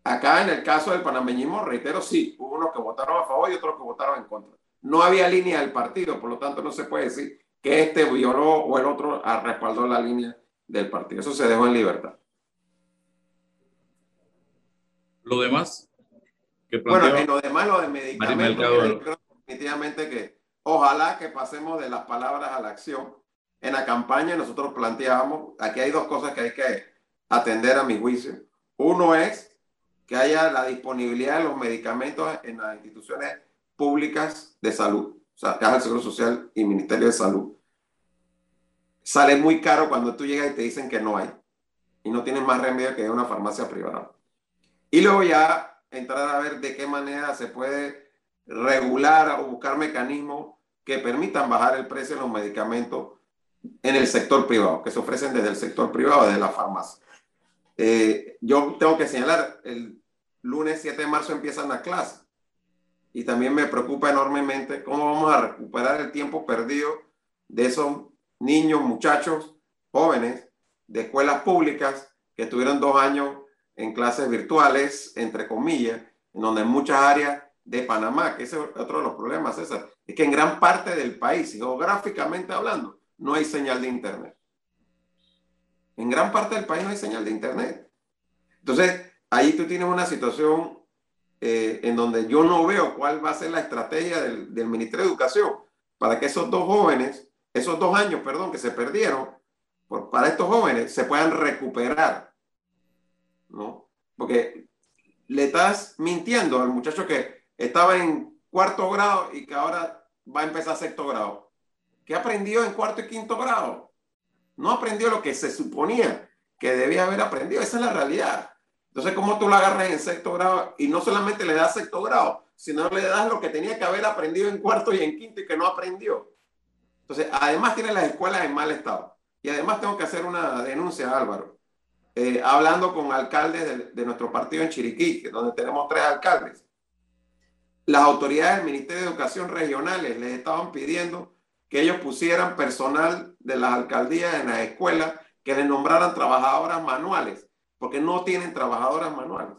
Acá en el caso del panameñismo, reitero, sí, hubo unos que votaron a favor y otros que votaron en contra. No había línea del partido, por lo tanto no se puede decir que este violó o el otro respaldó la línea del partido. Eso se dejó en libertad. Lo demás. bueno, en lo demás, lo de medicamentos, definitivamente que ojalá que pasemos de las palabras a la acción. En la campaña nosotros planteábamos, aquí hay dos cosas que hay que atender a mi juicio. Uno es que haya la disponibilidad de los medicamentos en las instituciones públicas de salud sea, Caja del Seguro Social y Ministerio de Salud, sale muy caro cuando tú llegas y te dicen que no hay. Y no tienes más remedio que una farmacia privada. Y luego ya entrar a ver de qué manera se puede regular o buscar mecanismos que permitan bajar el precio de los medicamentos en el sector privado, que se ofrecen desde el sector privado, desde la farmacia. Eh, yo tengo que señalar, el lunes 7 de marzo empiezan las clases y también me preocupa enormemente cómo vamos a recuperar el tiempo perdido de esos niños, muchachos, jóvenes de escuelas públicas que tuvieron dos años en clases virtuales, entre comillas, en donde en muchas áreas de Panamá, que ese es otro de los problemas, César, es que en gran parte del país, geográficamente hablando, no hay señal de Internet. En gran parte del país no hay señal de Internet. Entonces, ahí tú tienes una situación eh, en donde yo no veo cuál va a ser la estrategia del, del, Ministerio de Educación para que esos dos jóvenes, esos dos años, perdón, que se perdieron, para estos jóvenes se puedan recuperar, ¿no? Porque le estás mintiendo al muchacho que estaba en cuarto grado y que ahora va a empezar sexto grado. ¿Qué aprendió en cuarto y quinto grado? No aprendió lo que se suponía que debía haber aprendido. Esa es la realidad. Entonces, ¿cómo tú lo agarras en sexto grado y no solamente le das sexto grado, sino le das lo que tenía que haber aprendido en cuarto y en quinto y que no aprendió? Entonces, además tiene las escuelas en mal estado. Y además tengo que hacer una denuncia, Álvaro. Eh, hablando con alcaldes de, de, nuestro partido en Chiriquí, donde tenemos tres alcaldes, las autoridades del Ministerio de Educación regionales les estaban pidiendo que ellos pusieran personal de las alcaldías en las escuelas que les nombraran trabajadoras manuales porque no tienen trabajadoras manuales.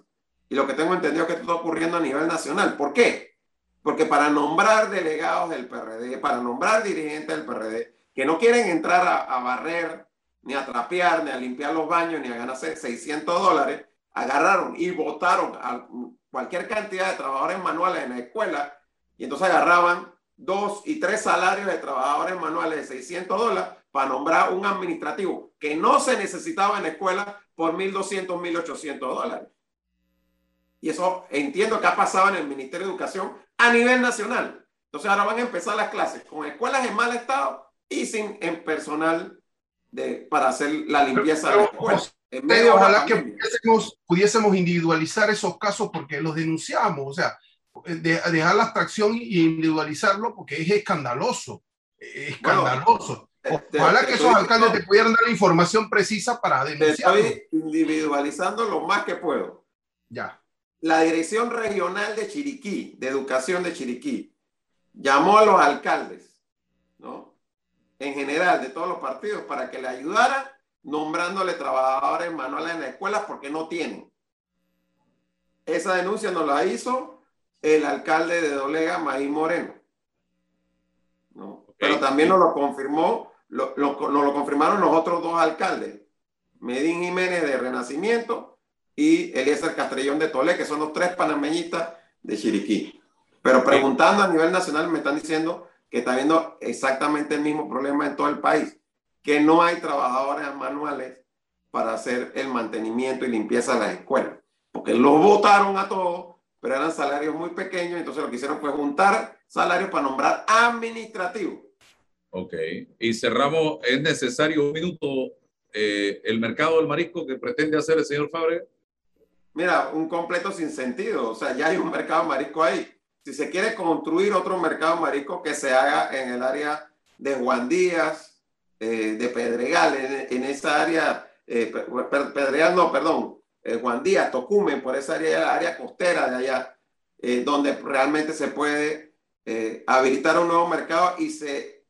Y lo que tengo entendido es que esto está ocurriendo a nivel nacional. ¿Por qué? Porque para nombrar delegados del PRD, para nombrar dirigentes del PRD, que no quieren entrar a, barrer, ni a trapear, ni a limpiar los baños, ni a ganarse 600 dólares, agarraron y votaron a cualquier cantidad de trabajadores manuales en la escuela y entonces agarraban dos y tres salarios de trabajadores manuales de 600 dólares para nombrar un administrativo que no se necesitaba en la escuela por 1.200, 1.800 dólares. Y eso entiendo que ha pasado en el Ministerio de Educación a nivel nacional. Entonces ahora van a empezar las clases con escuelas en mal estado y sin en personal de, para hacer la limpieza de la escuela. En medio ojalá que pudiésemos, pudiésemos, individualizar esos casos porque los denunciamos, o sea, dejar la abstracción y individualizarlo porque es escandaloso, escandaloso. Ojalá que esos alcaldes te pudieran dar la información precisa para denunciarlo. Estoy individualizando lo más que puedo. Ya. La Dirección Regional de Chiriquí, de Educación de Chiriquí, llamó a los alcaldes, ¿no? En general, de todos los partidos, para que le ayudaran nombrándole trabajadores manuales en la escuela porque no tienen. Esa denuncia nos la hizo el alcalde de Dolega, Maí Moreno. ¿no? Pero también nos lo confirmó, lo, nos lo confirmaron los otros dos alcaldes, Medín Jiménez de Renacimiento y Eliezer Castrellón de Tolé, que son los tres panameñistas de Chiriquí. Pero preguntando a nivel nacional me están diciendo que está habiendo exactamente el mismo problema en todo el país, que no hay trabajadores manuales para hacer el mantenimiento y limpieza de las escuelas, porque los votaron a todos, pero eran salarios muy pequeños, entonces lo que hicieron fue juntar salarios para nombrar administrativos. Ok, y cerramos, es necesario un minuto, eh, el mercado del marisco que pretende hacer el señor Fabre. Mira, un completo sin sentido, o sea, ya hay un mercado marisco ahí. Si se quiere construir otro mercado marisco que se haga en el área de Juan Díaz, eh, de Pedregal, en, esa área, eh, Pedregal no, perdón, eh, Juan Díaz, Tocumen, por esa área, área costera de allá, donde realmente se puede habilitar un nuevo mercado y se,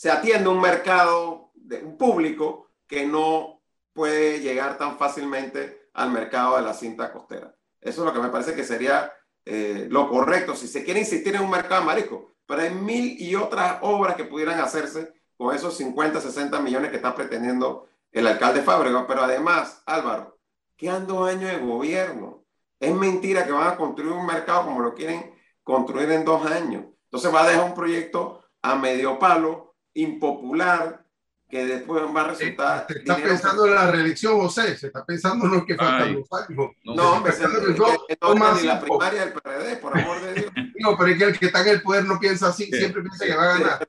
se atiende un mercado, un público que no puede llegar tan fácilmente al mercado de la cinta costera. Eso es lo que me parece que sería eh, lo correcto, si se quiere insistir en un mercado marisco, pero hay mil y otras obras que pudieran hacerse con esos 50, 60 millones que está pretendiendo el alcalde Fábrega. Pero además, Álvaro, quedan dos años de gobierno. Es mentira que van a construir un mercado como lo quieren construir en dos años. Entonces va a dejar un proyecto a medio palo, impopular, que después va a resultar. Se está pensando en la reelección, José. Se está pensando en lo que faltan los años. No, hombre, se, no, ni la primaria del PRD, por amor de Dios. No, pero es que el que está en el poder no piensa así, siempre piensa que va a ganar.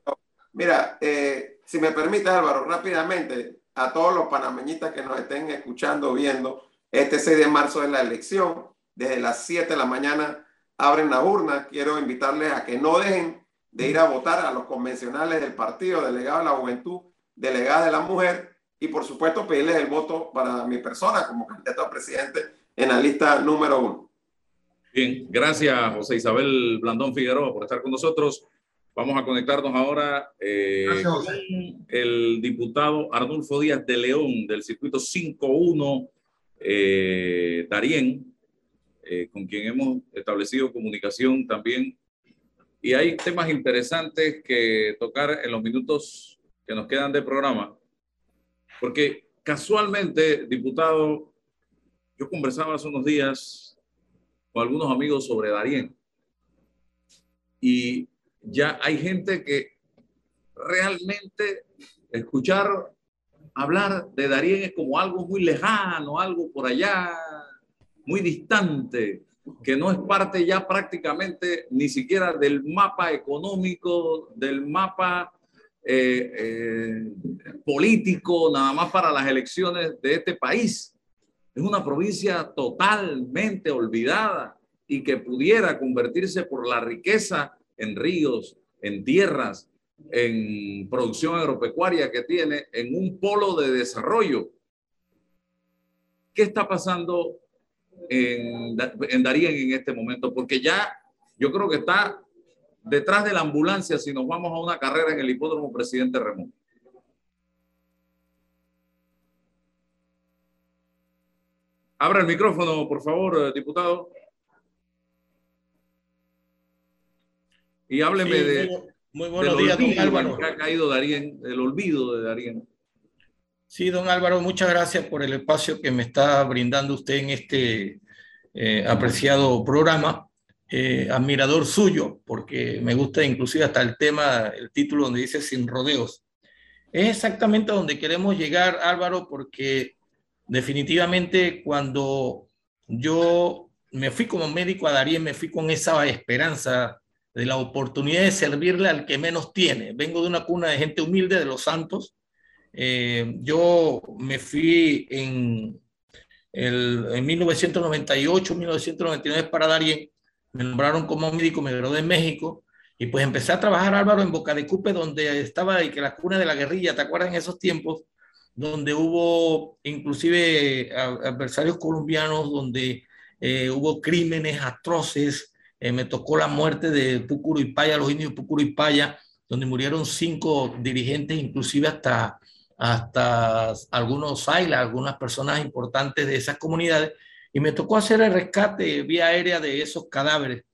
mira, eh, si me permite, Álvaro, rápidamente, a todos los panameñitas que nos estén escuchando, viendo, este 6 de marzo es la elección. Desde las 7 de la mañana abren la urna. Quiero invitarles a que no dejen de ir a votar a los convencionales del partido, delegado de la juventud delegada de la mujer y por supuesto pedirles el voto para mi persona como candidato a presidente en la lista número uno. Bien, gracias José Isabel Blandón Figueroa por estar con nosotros. Vamos a conectarnos ahora eh, con el diputado Arnulfo Díaz de León del circuito 51 eh, Darien, eh, con quien hemos establecido comunicación también. Y hay temas interesantes que tocar en los minutos que nos quedan de programa, porque casualmente, diputado, yo conversaba hace unos días con algunos amigos sobre Darien y ya hay gente que realmente escuchar hablar de Darien es como algo muy lejano, algo por allá, muy distante, que no es parte ya prácticamente ni siquiera del mapa económico, del mapa eh, eh, político nada más para las elecciones de este país. Es una provincia totalmente olvidada y que pudiera convertirse por la riqueza en ríos, en tierras, en producción agropecuaria que tiene, en un polo de desarrollo. ¿Qué está pasando en, en Darien en este momento? Porque ya yo creo que está detrás de la ambulancia si nos vamos a una carrera en el hipódromo Presidente Ramón. Abra el micrófono, por favor, eh, diputado. Y hábleme de. Muy, buenos días, don Álvaro. Que ha caído Darien, el olvido de Darien. Sí, don Álvaro, muchas gracias por el espacio que me está brindando usted en este eh, apreciado programa. Eh, admirador suyo, porque me gusta inclusive hasta el tema, el título donde dice sin rodeos. Es exactamente donde queremos llegar, Álvaro, porque definitivamente cuando yo me fui como médico a Darien, me fui con esa esperanza de la oportunidad de servirle al que menos tiene. Vengo de una cuna de gente humilde de Los Santos. Eh, yo me fui en, el, en 1998, 1999 para Darien. Me nombraron como médico, me gradué en México. Y pues empecé a trabajar, Álvaro, en Boca de Cupe, donde estaba que la cuna de la guerrilla, ¿te acuerdas en esos tiempos? Donde hubo inclusive adversarios colombianos, donde eh, hubo crímenes atroces, eh, me tocó la muerte de Pucuro y Paya, los indios Pucuro y Paya, donde murieron cinco dirigentes, inclusive hasta, hasta algunos Saila, algunas personas importantes de esas comunidades, y me tocó hacer el rescate vía aérea de esos cadáveres.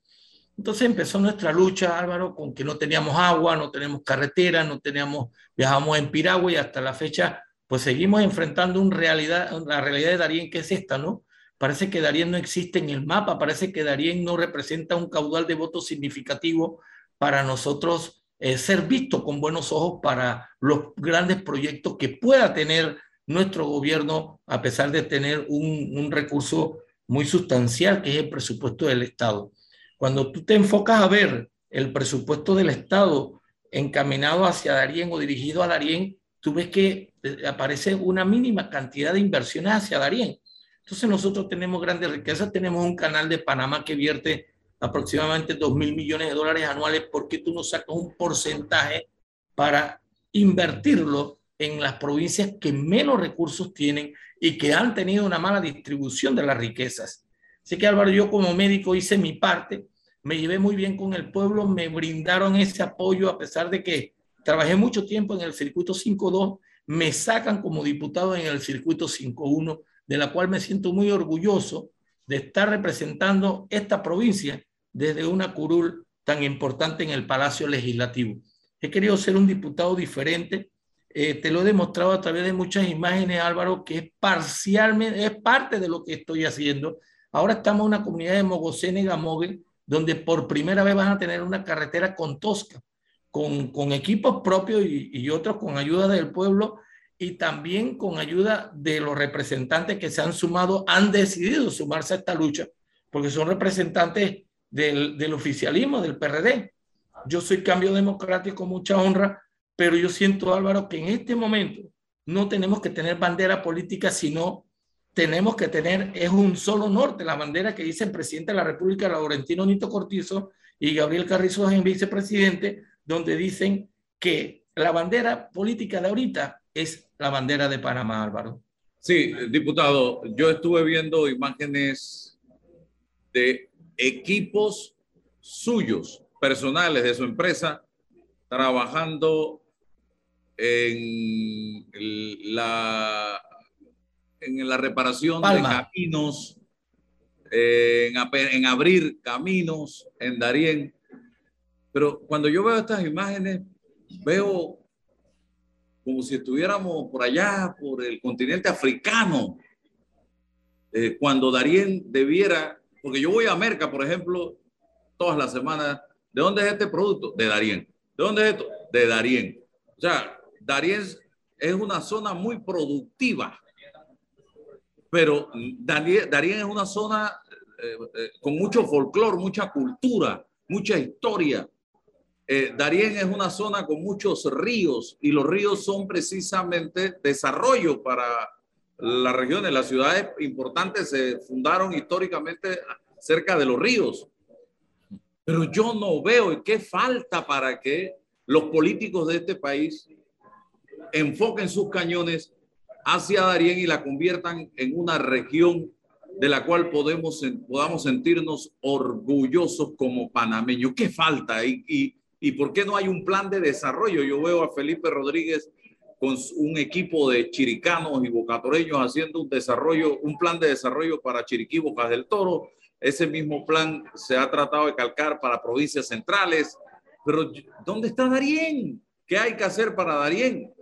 Entonces empezó nuestra lucha, Álvaro, con que no teníamos agua, no tenemos carretera, no teníamos, viajamos en Piragua y hasta la fecha, pues seguimos enfrentando una realidad, la realidad de Darien, que es esta, ¿no? Parece que Darien no existe en el mapa, parece que Darien no representa un caudal de votos significativo para nosotros eh, ser visto con buenos ojos para los grandes proyectos que pueda tener nuestro gobierno, a pesar de tener un, recurso muy sustancial, que es el presupuesto del Estado. Cuando tú te enfocas a ver el presupuesto del Estado encaminado hacia Darien o dirigido a Darien, tú ves que eh, aparece una mínima cantidad de inversiones hacia Darien. Entonces nosotros tenemos grandes riquezas, tenemos un canal de Panamá que vierte aproximadamente 2 mil millones de dólares anuales. ¿Por qué tú no sacas un porcentaje para invertirlo en las provincias que menos recursos tienen y que han tenido una mala distribución de las riquezas? Así que Álvaro, yo como médico hice mi parte, me llevé muy bien con el pueblo, me brindaron ese apoyo a pesar de que trabajé mucho tiempo en el circuito 5.2, me sacan como diputado en el circuito 5.1 de la cual me siento muy orgulloso de estar representando esta provincia desde una curul tan importante en el Palacio Legislativo. He querido ser un diputado diferente. Eh, te lo he demostrado a través de muchas imágenes, Álvaro, que es parcialmente, es parte de lo que estoy haciendo. Ahora estamos en una comunidad de Mogocene y donde por primera vez van a tener una carretera con Tosca, con, con equipos propios y, y otros con ayuda del pueblo y también con ayuda de los representantes que se han sumado, han decidido sumarse a esta lucha, porque son representantes del, del oficialismo, del PRD. Yo soy cambio democrático, mucha honra, pero yo siento, Álvaro, que en este momento no tenemos que tener bandera política, sino tenemos que tener, es un solo norte, la bandera que dice el presidente de la República, Laurentino Nito Cortizo, y Gabriel Carrizo en vicepresidente, donde dicen que la bandera política de ahorita es la bandera de Panamá, Álvaro. Sí, diputado, yo estuve viendo imágenes de equipos suyos, personales de su empresa, trabajando en la, en la reparación de caminos, en, en abrir caminos en Darién. Pero cuando yo veo estas imágenes, veo como si estuviéramos por allá, por el continente africano, eh, cuando Darien debiera, porque yo voy a Merca, por ejemplo, todas las semanas, ¿de dónde es este producto? De Darien. ¿De dónde es esto? De Darien. O sea, Darien es una zona muy productiva, pero Darien, es una zona eh, eh, con mucho folclore, mucha cultura, mucha historia. Eh, Darien es una zona con muchos ríos y los ríos son precisamente desarrollo para las regiones. Las ciudades importantes se fundaron históricamente cerca de los ríos. Pero yo no veo qué falta para que los políticos de este país enfoquen sus cañones hacia Darien y la conviertan en una región de la cual podemos, podamos sentirnos orgullosos como panameños. ¿Qué falta? Y, y, ¿Y por qué no hay un plan de desarrollo? Yo veo a Felipe Rodríguez con un equipo de chiricanos y bocatoreños haciendo un desarrollo, un plan de desarrollo para Chiriquí, Bocas del Toro. Ese mismo plan se ha tratado de calcar para provincias centrales. Pero ¿dónde está Darien? ¿Qué hay que hacer para Darien?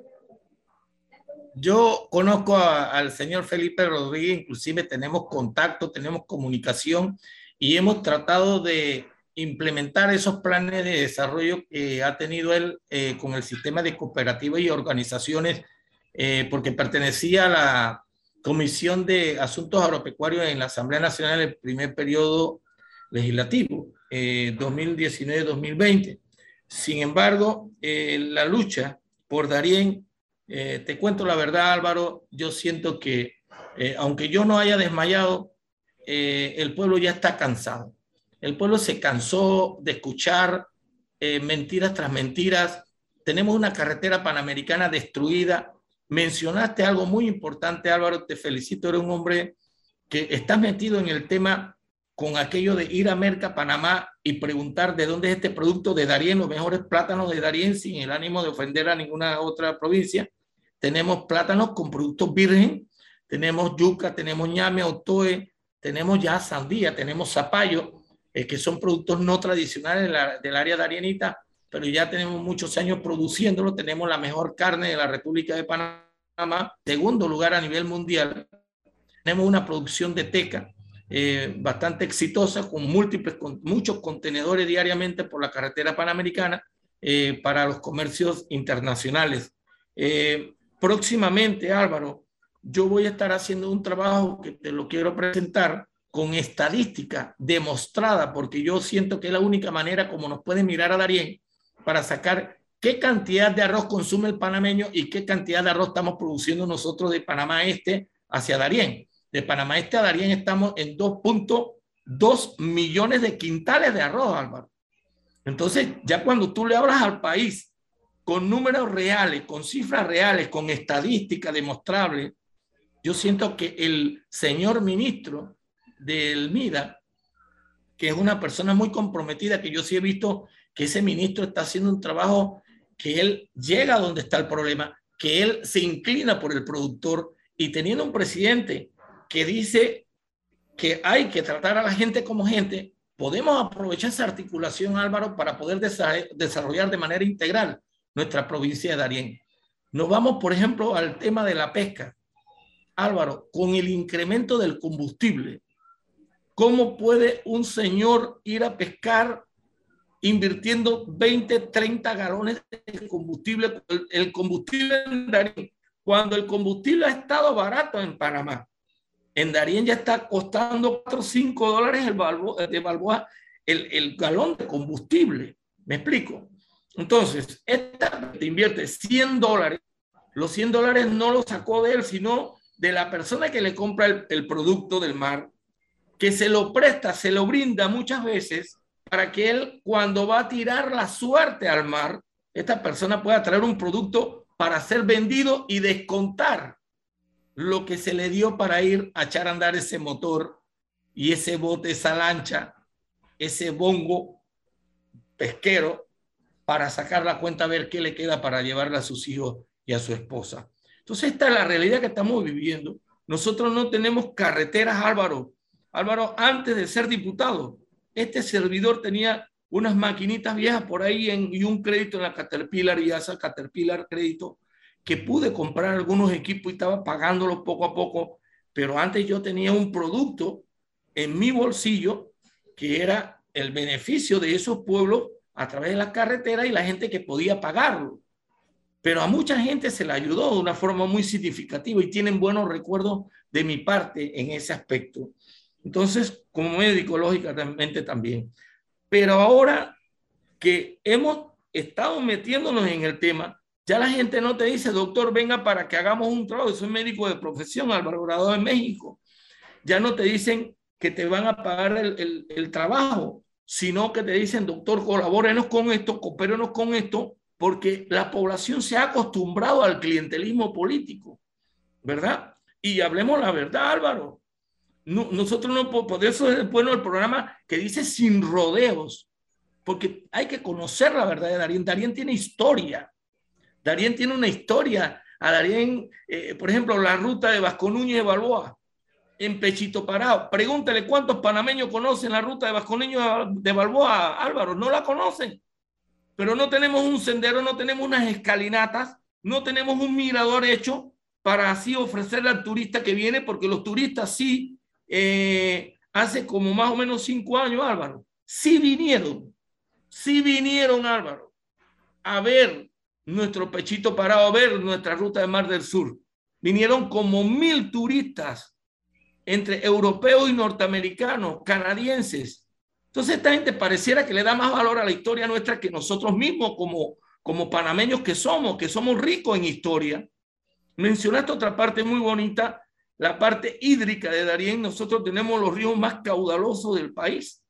Yo conozco al señor Felipe Rodríguez, inclusive tenemos contacto, tenemos comunicación y hemos tratado de implementar esos planes de desarrollo que ha tenido él eh, con el sistema de cooperativas y organizaciones, eh, porque pertenecía a la Comisión de Asuntos Agropecuarios en la Asamblea Nacional del primer periodo legislativo. 2019-2020. Eh, Sin embargo, eh, la lucha por Darien, te cuento la verdad Álvaro, yo siento que aunque yo no haya desmayado, el pueblo ya está cansado. El pueblo se cansó de escuchar mentiras tras mentiras. Tenemos una carretera panamericana destruida. Mencionaste algo muy importante, Álvaro, te felicito, eres un hombre que estás metido en el tema con aquello de ir a Merca, Panamá y preguntar de dónde es este producto de Darien, los mejores plátanos de Darien, sin el ánimo de ofender a ninguna otra provincia. Tenemos plátanos con productos virgen, tenemos yuca, tenemos ñame, otoe, tenemos ya sandía, tenemos zapallo, eh, que son productos no tradicionales del área darienita, pero ya tenemos muchos años produciéndolo, tenemos la mejor carne de la República de Panamá, segundo lugar a nivel mundial, tenemos una producción de teca, eh, bastante exitosa, con múltiples, con muchos contenedores diariamente por la carretera panamericana eh, para los comercios internacionales. Eh, próximamente, Álvaro, yo voy a estar haciendo un trabajo que te lo quiero presentar con estadística demostrada, porque yo siento que es la única manera como nos puede mirar a Darien para sacar qué cantidad de arroz consume el panameño y qué cantidad de arroz estamos produciendo nosotros de Panamá Este hacia Darien de Panamá Este a Darien estamos en 2.2 millones de quintales de arroz, Álvaro. Entonces, ya cuando tú le hablas al país con números reales, con cifras reales, con estadísticas demostrables, yo siento que el señor ministro del MIDA, que es una persona muy comprometida, que yo sí he visto que ese ministro está haciendo un trabajo que él llega a donde está el problema, que él se inclina por el productor y teniendo un presidente que dice que hay que tratar a la gente como gente, podemos aprovechar esa articulación, Álvaro, para poder desarrollar de manera integral nuestra provincia de Darién. Nos vamos, por ejemplo, al tema de la pesca. Álvaro, con el incremento del combustible, ¿cómo puede un señor ir a pescar invirtiendo 20, 30 galones de combustible? El combustible en Darién, cuando el combustible ha estado barato en Panamá. En Darien ya está costando 4 o 5 dólares el balboa, de Balboa el, el galón de combustible. ¿Me explico? Entonces, esta te invierte 100 dólares. Los 100 dólares no los sacó de él, sino de la persona que le compra el, el producto del mar, que se lo presta, se lo brinda muchas veces para que él, cuando va a tirar la suerte al mar, esta persona pueda traer un producto para ser vendido y descontar lo que se le dio para ir a echar a andar ese motor y ese bote, esa lancha, ese bongo pesquero para sacar la cuenta a ver qué le queda para llevarle a sus hijos y a su esposa. Entonces esta es la realidad que estamos viviendo. Nosotros no tenemos carreteras, Álvaro. Álvaro, antes de ser diputado, este servidor tenía unas maquinitas viejas por ahí y un crédito en la Caterpillar y esa Caterpillar crédito que pude comprar algunos equipos y estaba pagándolos poco a poco, pero antes yo tenía un producto en mi bolsillo que era el beneficio de esos pueblos a través de la carretera y la gente que podía pagarlo. Pero a mucha gente se le ayudó de una forma muy significativa y tienen buenos recuerdos de mi parte en ese aspecto. Entonces, como médico, lógicamente también. Pero ahora que hemos estado metiéndonos en el tema, ya la gente no te dice, doctor, venga para que hagamos un trabajo. Soy médico de profesión, Álvaro Grado de México. Ya no te dicen que te van a pagar el, el, trabajo, sino que te dicen, doctor, colabórenos con esto, coopérenos con esto, porque la población se ha acostumbrado al clientelismo político, ¿verdad? Y hablemos la verdad, Álvaro. Nosotros no, por eso es bueno el programa que dice sin rodeos, porque hay que conocer la verdad de Darien. Darien tiene historia. Darien tiene una historia. A Darien, eh, por ejemplo, la ruta de Vasco Núñez de Balboa, en Pechito Parado. Pregúntele cuántos panameños conocen la ruta de Vasco Núñez de Balboa, Álvaro. No la conocen. Pero no tenemos un sendero, no tenemos unas escalinatas, no tenemos un mirador hecho para así ofrecerle al turista que viene, porque los turistas sí, eh, hace como más o menos cinco años, Álvaro, sí vinieron, sí vinieron, Álvaro, a ver nuestro pechito parado a ver nuestra ruta de Mar del Sur. Vinieron como mil turistas entre europeos y norteamericanos, canadienses. Entonces esta gente pareciera que le da más valor a la historia nuestra que nosotros mismos como, como panameños que somos, que somos ricos en historia. Mencionaste otra parte muy bonita, la parte hídrica de Darién. Nosotros tenemos los ríos más caudalosos del país.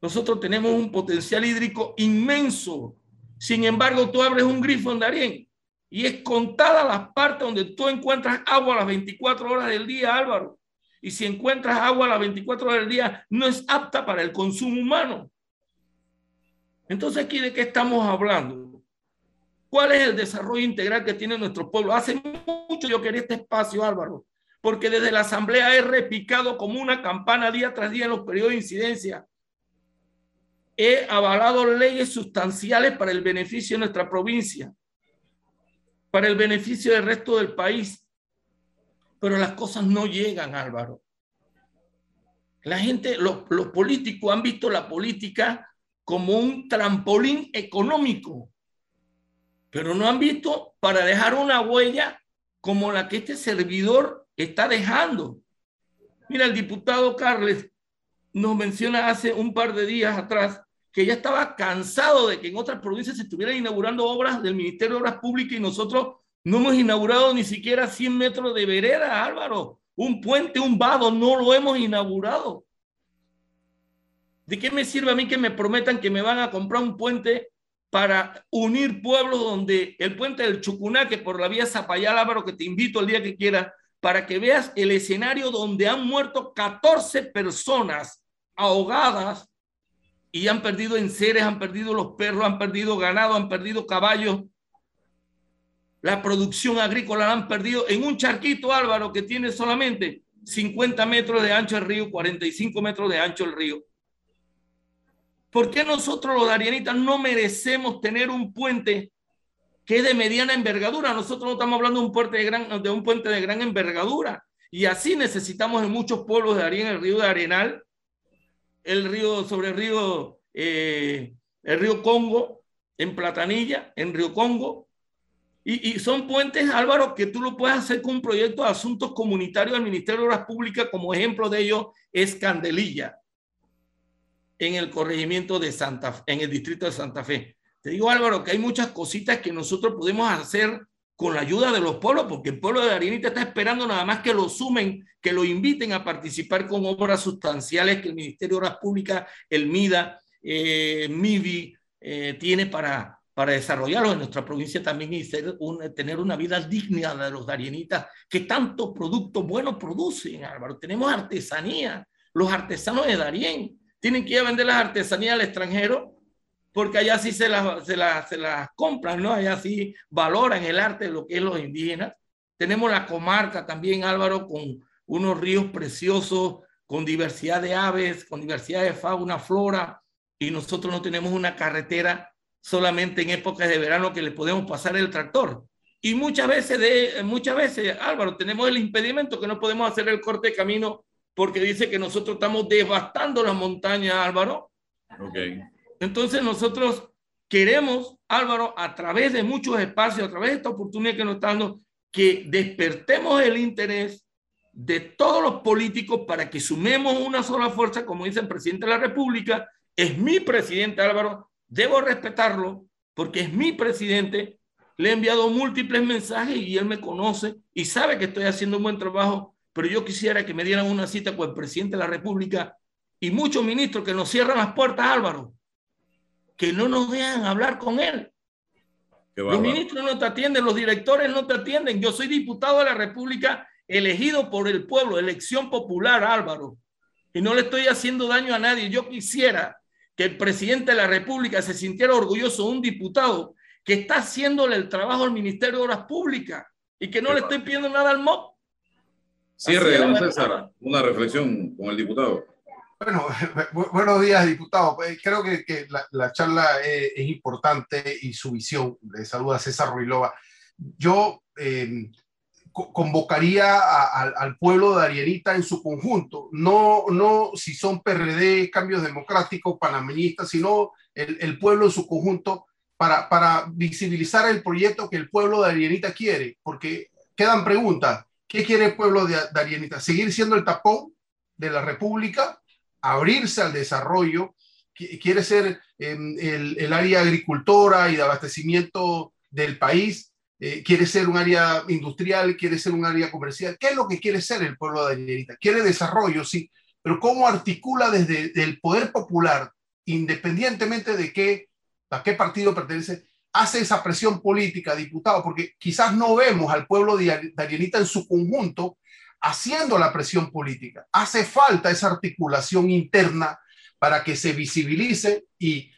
Nosotros tenemos un potencial hídrico inmenso. Sin embargo, tú abres un grifo en Darién y es contada las partes donde tú encuentras agua a las 24 horas del día, Álvaro. Y si encuentras agua a las 24 horas del día, no es apta para el consumo humano. Entonces, ¿aquí de qué estamos hablando? ¿Cuál es el desarrollo integral que tiene nuestro pueblo? Hace mucho yo quería este espacio, Álvaro, porque desde la Asamblea he repicado como una campana día tras día en los periodos de incidencia. He avalado leyes sustanciales para el beneficio de nuestra provincia, para el beneficio del resto del país pero las cosas no llegan, Álvaro. La gente, los, políticos han visto la política como un trampolín económico, pero no han visto para dejar una huella como la que este servidor está dejando. Mira, el diputado Carles nos menciona hace un par de días atrás que ya estaba cansado de que en otras provincias se estuvieran inaugurando obras del Ministerio de Obras Públicas y nosotros no hemos inaugurado ni siquiera 100 metros de vereda, Álvaro. Un puente, un vado, no lo hemos inaugurado. ¿De qué me sirve a mí que me prometan que me van a comprar un puente para unir pueblos donde el puente del Chucuná, que por la vía Zapayal, Álvaro, que te invito el día que quieras, para que veas el escenario donde han muerto 14 personas ahogadas y han perdido enseres, han perdido los perros, han perdido ganado, han perdido caballos, la producción agrícola la han perdido en un charquito, Álvaro, que tiene solamente 50 metros de ancho el río, 45 metros de ancho el río. ¿Por qué nosotros los darianitas no merecemos tener un puente que es de mediana envergadura? Nosotros no estamos hablando de un puente de, gran, de un puente de gran envergadura. Y así necesitamos en muchos pueblos de Darien, el río de Arenal, el río sobre el río, eh, el río Congo, en Platanilla, en Río Congo, y, son puentes, Álvaro, que tú lo puedes hacer con un proyecto de asuntos comunitarios del Ministerio de Obras Públicas. Como ejemplo de ello es Candelilla, en el corregimiento de Santa en el distrito de Santa Fe. Te digo, Álvaro, que hay muchas cositas que nosotros podemos hacer con la ayuda de los pueblos, porque el pueblo de Arienita está esperando nada más que lo sumen, que lo inviten a participar con obras sustanciales que el Ministerio de Obras Públicas, el MIDA, eh, eh, tiene para, para desarrollarlo en nuestra provincia también y tener una vida digna de los darienitas que tantos productos buenos producen, Álvaro. Tenemos artesanía. Los artesanos de Darien tienen que ir a vender las artesanías al extranjero porque allá sí se las, se las, se las compran, ¿no? Allá sí valoran el arte de lo que es los indígenas. Tenemos la comarca también, Álvaro, con unos ríos preciosos, con diversidad de aves, con diversidad de fauna, flora, y nosotros no tenemos una carretera solamente en épocas de verano que le podemos pasar el tractor. Y muchas veces, de, muchas veces, Álvaro, tenemos el impedimento que no podemos hacer el corte de camino porque dice que nosotros estamos devastando las montañas, Álvaro. Okay. Entonces nosotros queremos, Álvaro, a través de muchos espacios, a través de esta oportunidad que nos está dando, que despertemos el interés de todos los políticos para que sumemos una sola fuerza, como dice el presidente de la República, es mi presidente Álvaro, debo respetarlo porque es mi presidente, le he enviado múltiples mensajes y él me conoce y sabe que estoy haciendo un buen trabajo, pero yo quisiera que me dieran una cita con el presidente de la República y muchos ministros que nos cierran las puertas, Álvaro, que no nos dejan hablar con él. Los ministros no te atienden, los directores no te atienden. Yo soy diputado de la República elegido por el pueblo, elección popular, Álvaro. Y no le estoy haciendo daño a nadie. Yo quisiera que el presidente de la República se sintiera orgulloso de un diputado que está haciéndole el trabajo al Ministerio de Obras Públicas y que no le estoy pidiendo nada al MOP. Cierre, don César, una reflexión con el diputado. Bueno, buenos días, diputado. Pues, creo que, que la, charla es, importante y su visión. Le saluda César Ruilova. Yo eh, convocaría al pueblo de Arienita en su conjunto, no, no si son PRD, cambios democráticos, panameñistas, sino el, pueblo en su conjunto para, para visibilizar el proyecto que el pueblo de Arienita quiere, porque quedan preguntas. ¿Qué quiere el pueblo de, Arienita? ¿Seguir siendo el tapón de la República? ¿Abrirse al desarrollo? quiere ser em, el, área agricultora y de abastecimiento del país, eh, quiere ser un área industrial, quiere ser un área comercial. ¿Qué es lo que quiere ser el pueblo de Danielita? Quiere desarrollo, sí, pero ¿cómo articula desde el poder popular, independientemente de qué, a qué partido pertenece, hace esa presión política, diputado? Porque quizás no vemos al pueblo de Danielita en su conjunto haciendo la presión política. Hace falta esa articulación interna para que se visibilice y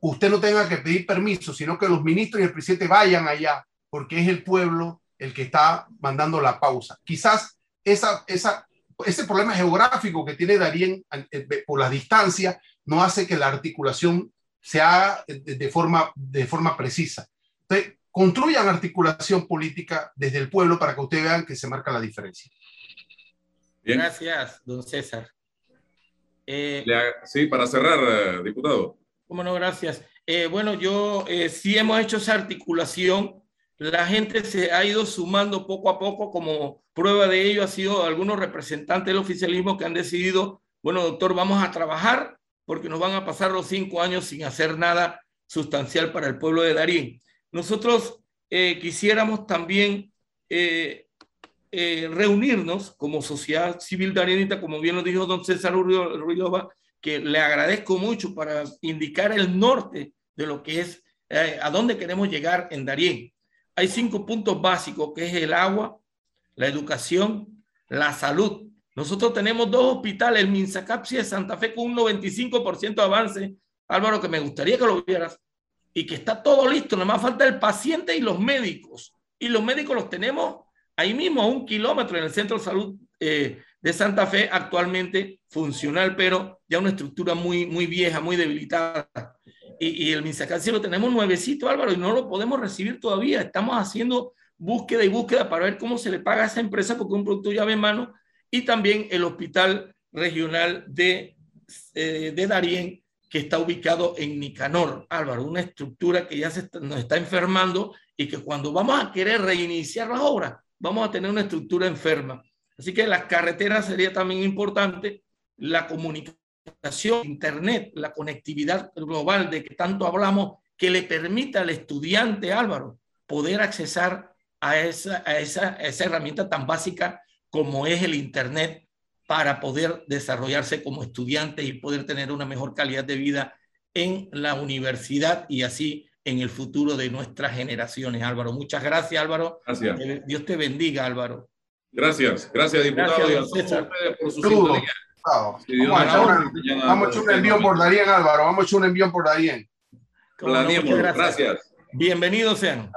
usted no tenga que pedir permiso, sino que los ministros y el presidente vayan allá, porque es el pueblo el que está mandando la pausa. Quizás ese problema geográfico que tiene Darien eh, por la distancia no hace que la articulación se haga de forma, de forma precisa. Entonces, construyan articulación política desde el pueblo para que ustedes vean que se marca la diferencia. Gracias, don César. Eh, sí, para cerrar, eh, diputado. Cómo no, gracias. Eh, bueno, yo sí hemos hecho esa articulación. La gente se ha ido sumando poco a poco. Como prueba de ello ha sido algunos representantes del oficialismo que han decidido, bueno, doctor, vamos a trabajar porque nos van a pasar los cinco años sin hacer nada sustancial para el pueblo de Darín. Nosotros quisiéramos también eh, reunirnos como sociedad civil darienita, como bien lo dijo don César Ruidova, que le agradezco mucho para indicar el norte de lo que es, eh, a dónde queremos llegar en Darién. Hay cinco puntos básicos, que es el agua, la educación, la salud. Nosotros tenemos dos hospitales, el Minsacapsi de Santa Fe con un 95% de avance, Álvaro, que me gustaría que lo vieras, y que está todo listo, nada más falta el paciente y los médicos. Y los médicos los tenemos ahí mismo a un kilómetro en el centro de salud eh, de Santa Fe, actualmente funcional, pero ya una estructura muy, muy vieja, muy debilitada. Y, y el Minsacalci lo tenemos nuevecito, Álvaro, y no lo podemos recibir todavía. Estamos haciendo búsqueda y búsqueda para ver cómo se le paga a esa empresa porque un producto llave en mano. Y también el Hospital Regional de, eh, de Darién, que está ubicado en Nicanor, Álvaro, una estructura que ya se nos está enfermando y que cuando vamos a querer reiniciar las obras, vamos a tener una estructura enferma. Así que las carreteras sería también importante, la comunicación, Internet, la conectividad global de que tanto hablamos, que le permita al estudiante Álvaro poder accesar a esa, a esa, esa herramienta tan básica como es el Internet para poder desarrollarse como estudiante y poder tener una mejor calidad de vida en la universidad y así en el futuro de nuestras generaciones, Álvaro. Muchas gracias, Álvaro. Gracias. Dios te bendiga, Álvaro. Gracias, gracias, diputado. Gracias, por su sintonía. vamos, a echar un envío por Darien, Álvaro. Vamos a echar un envío por Darien. Gracias. Bienvenidos sean.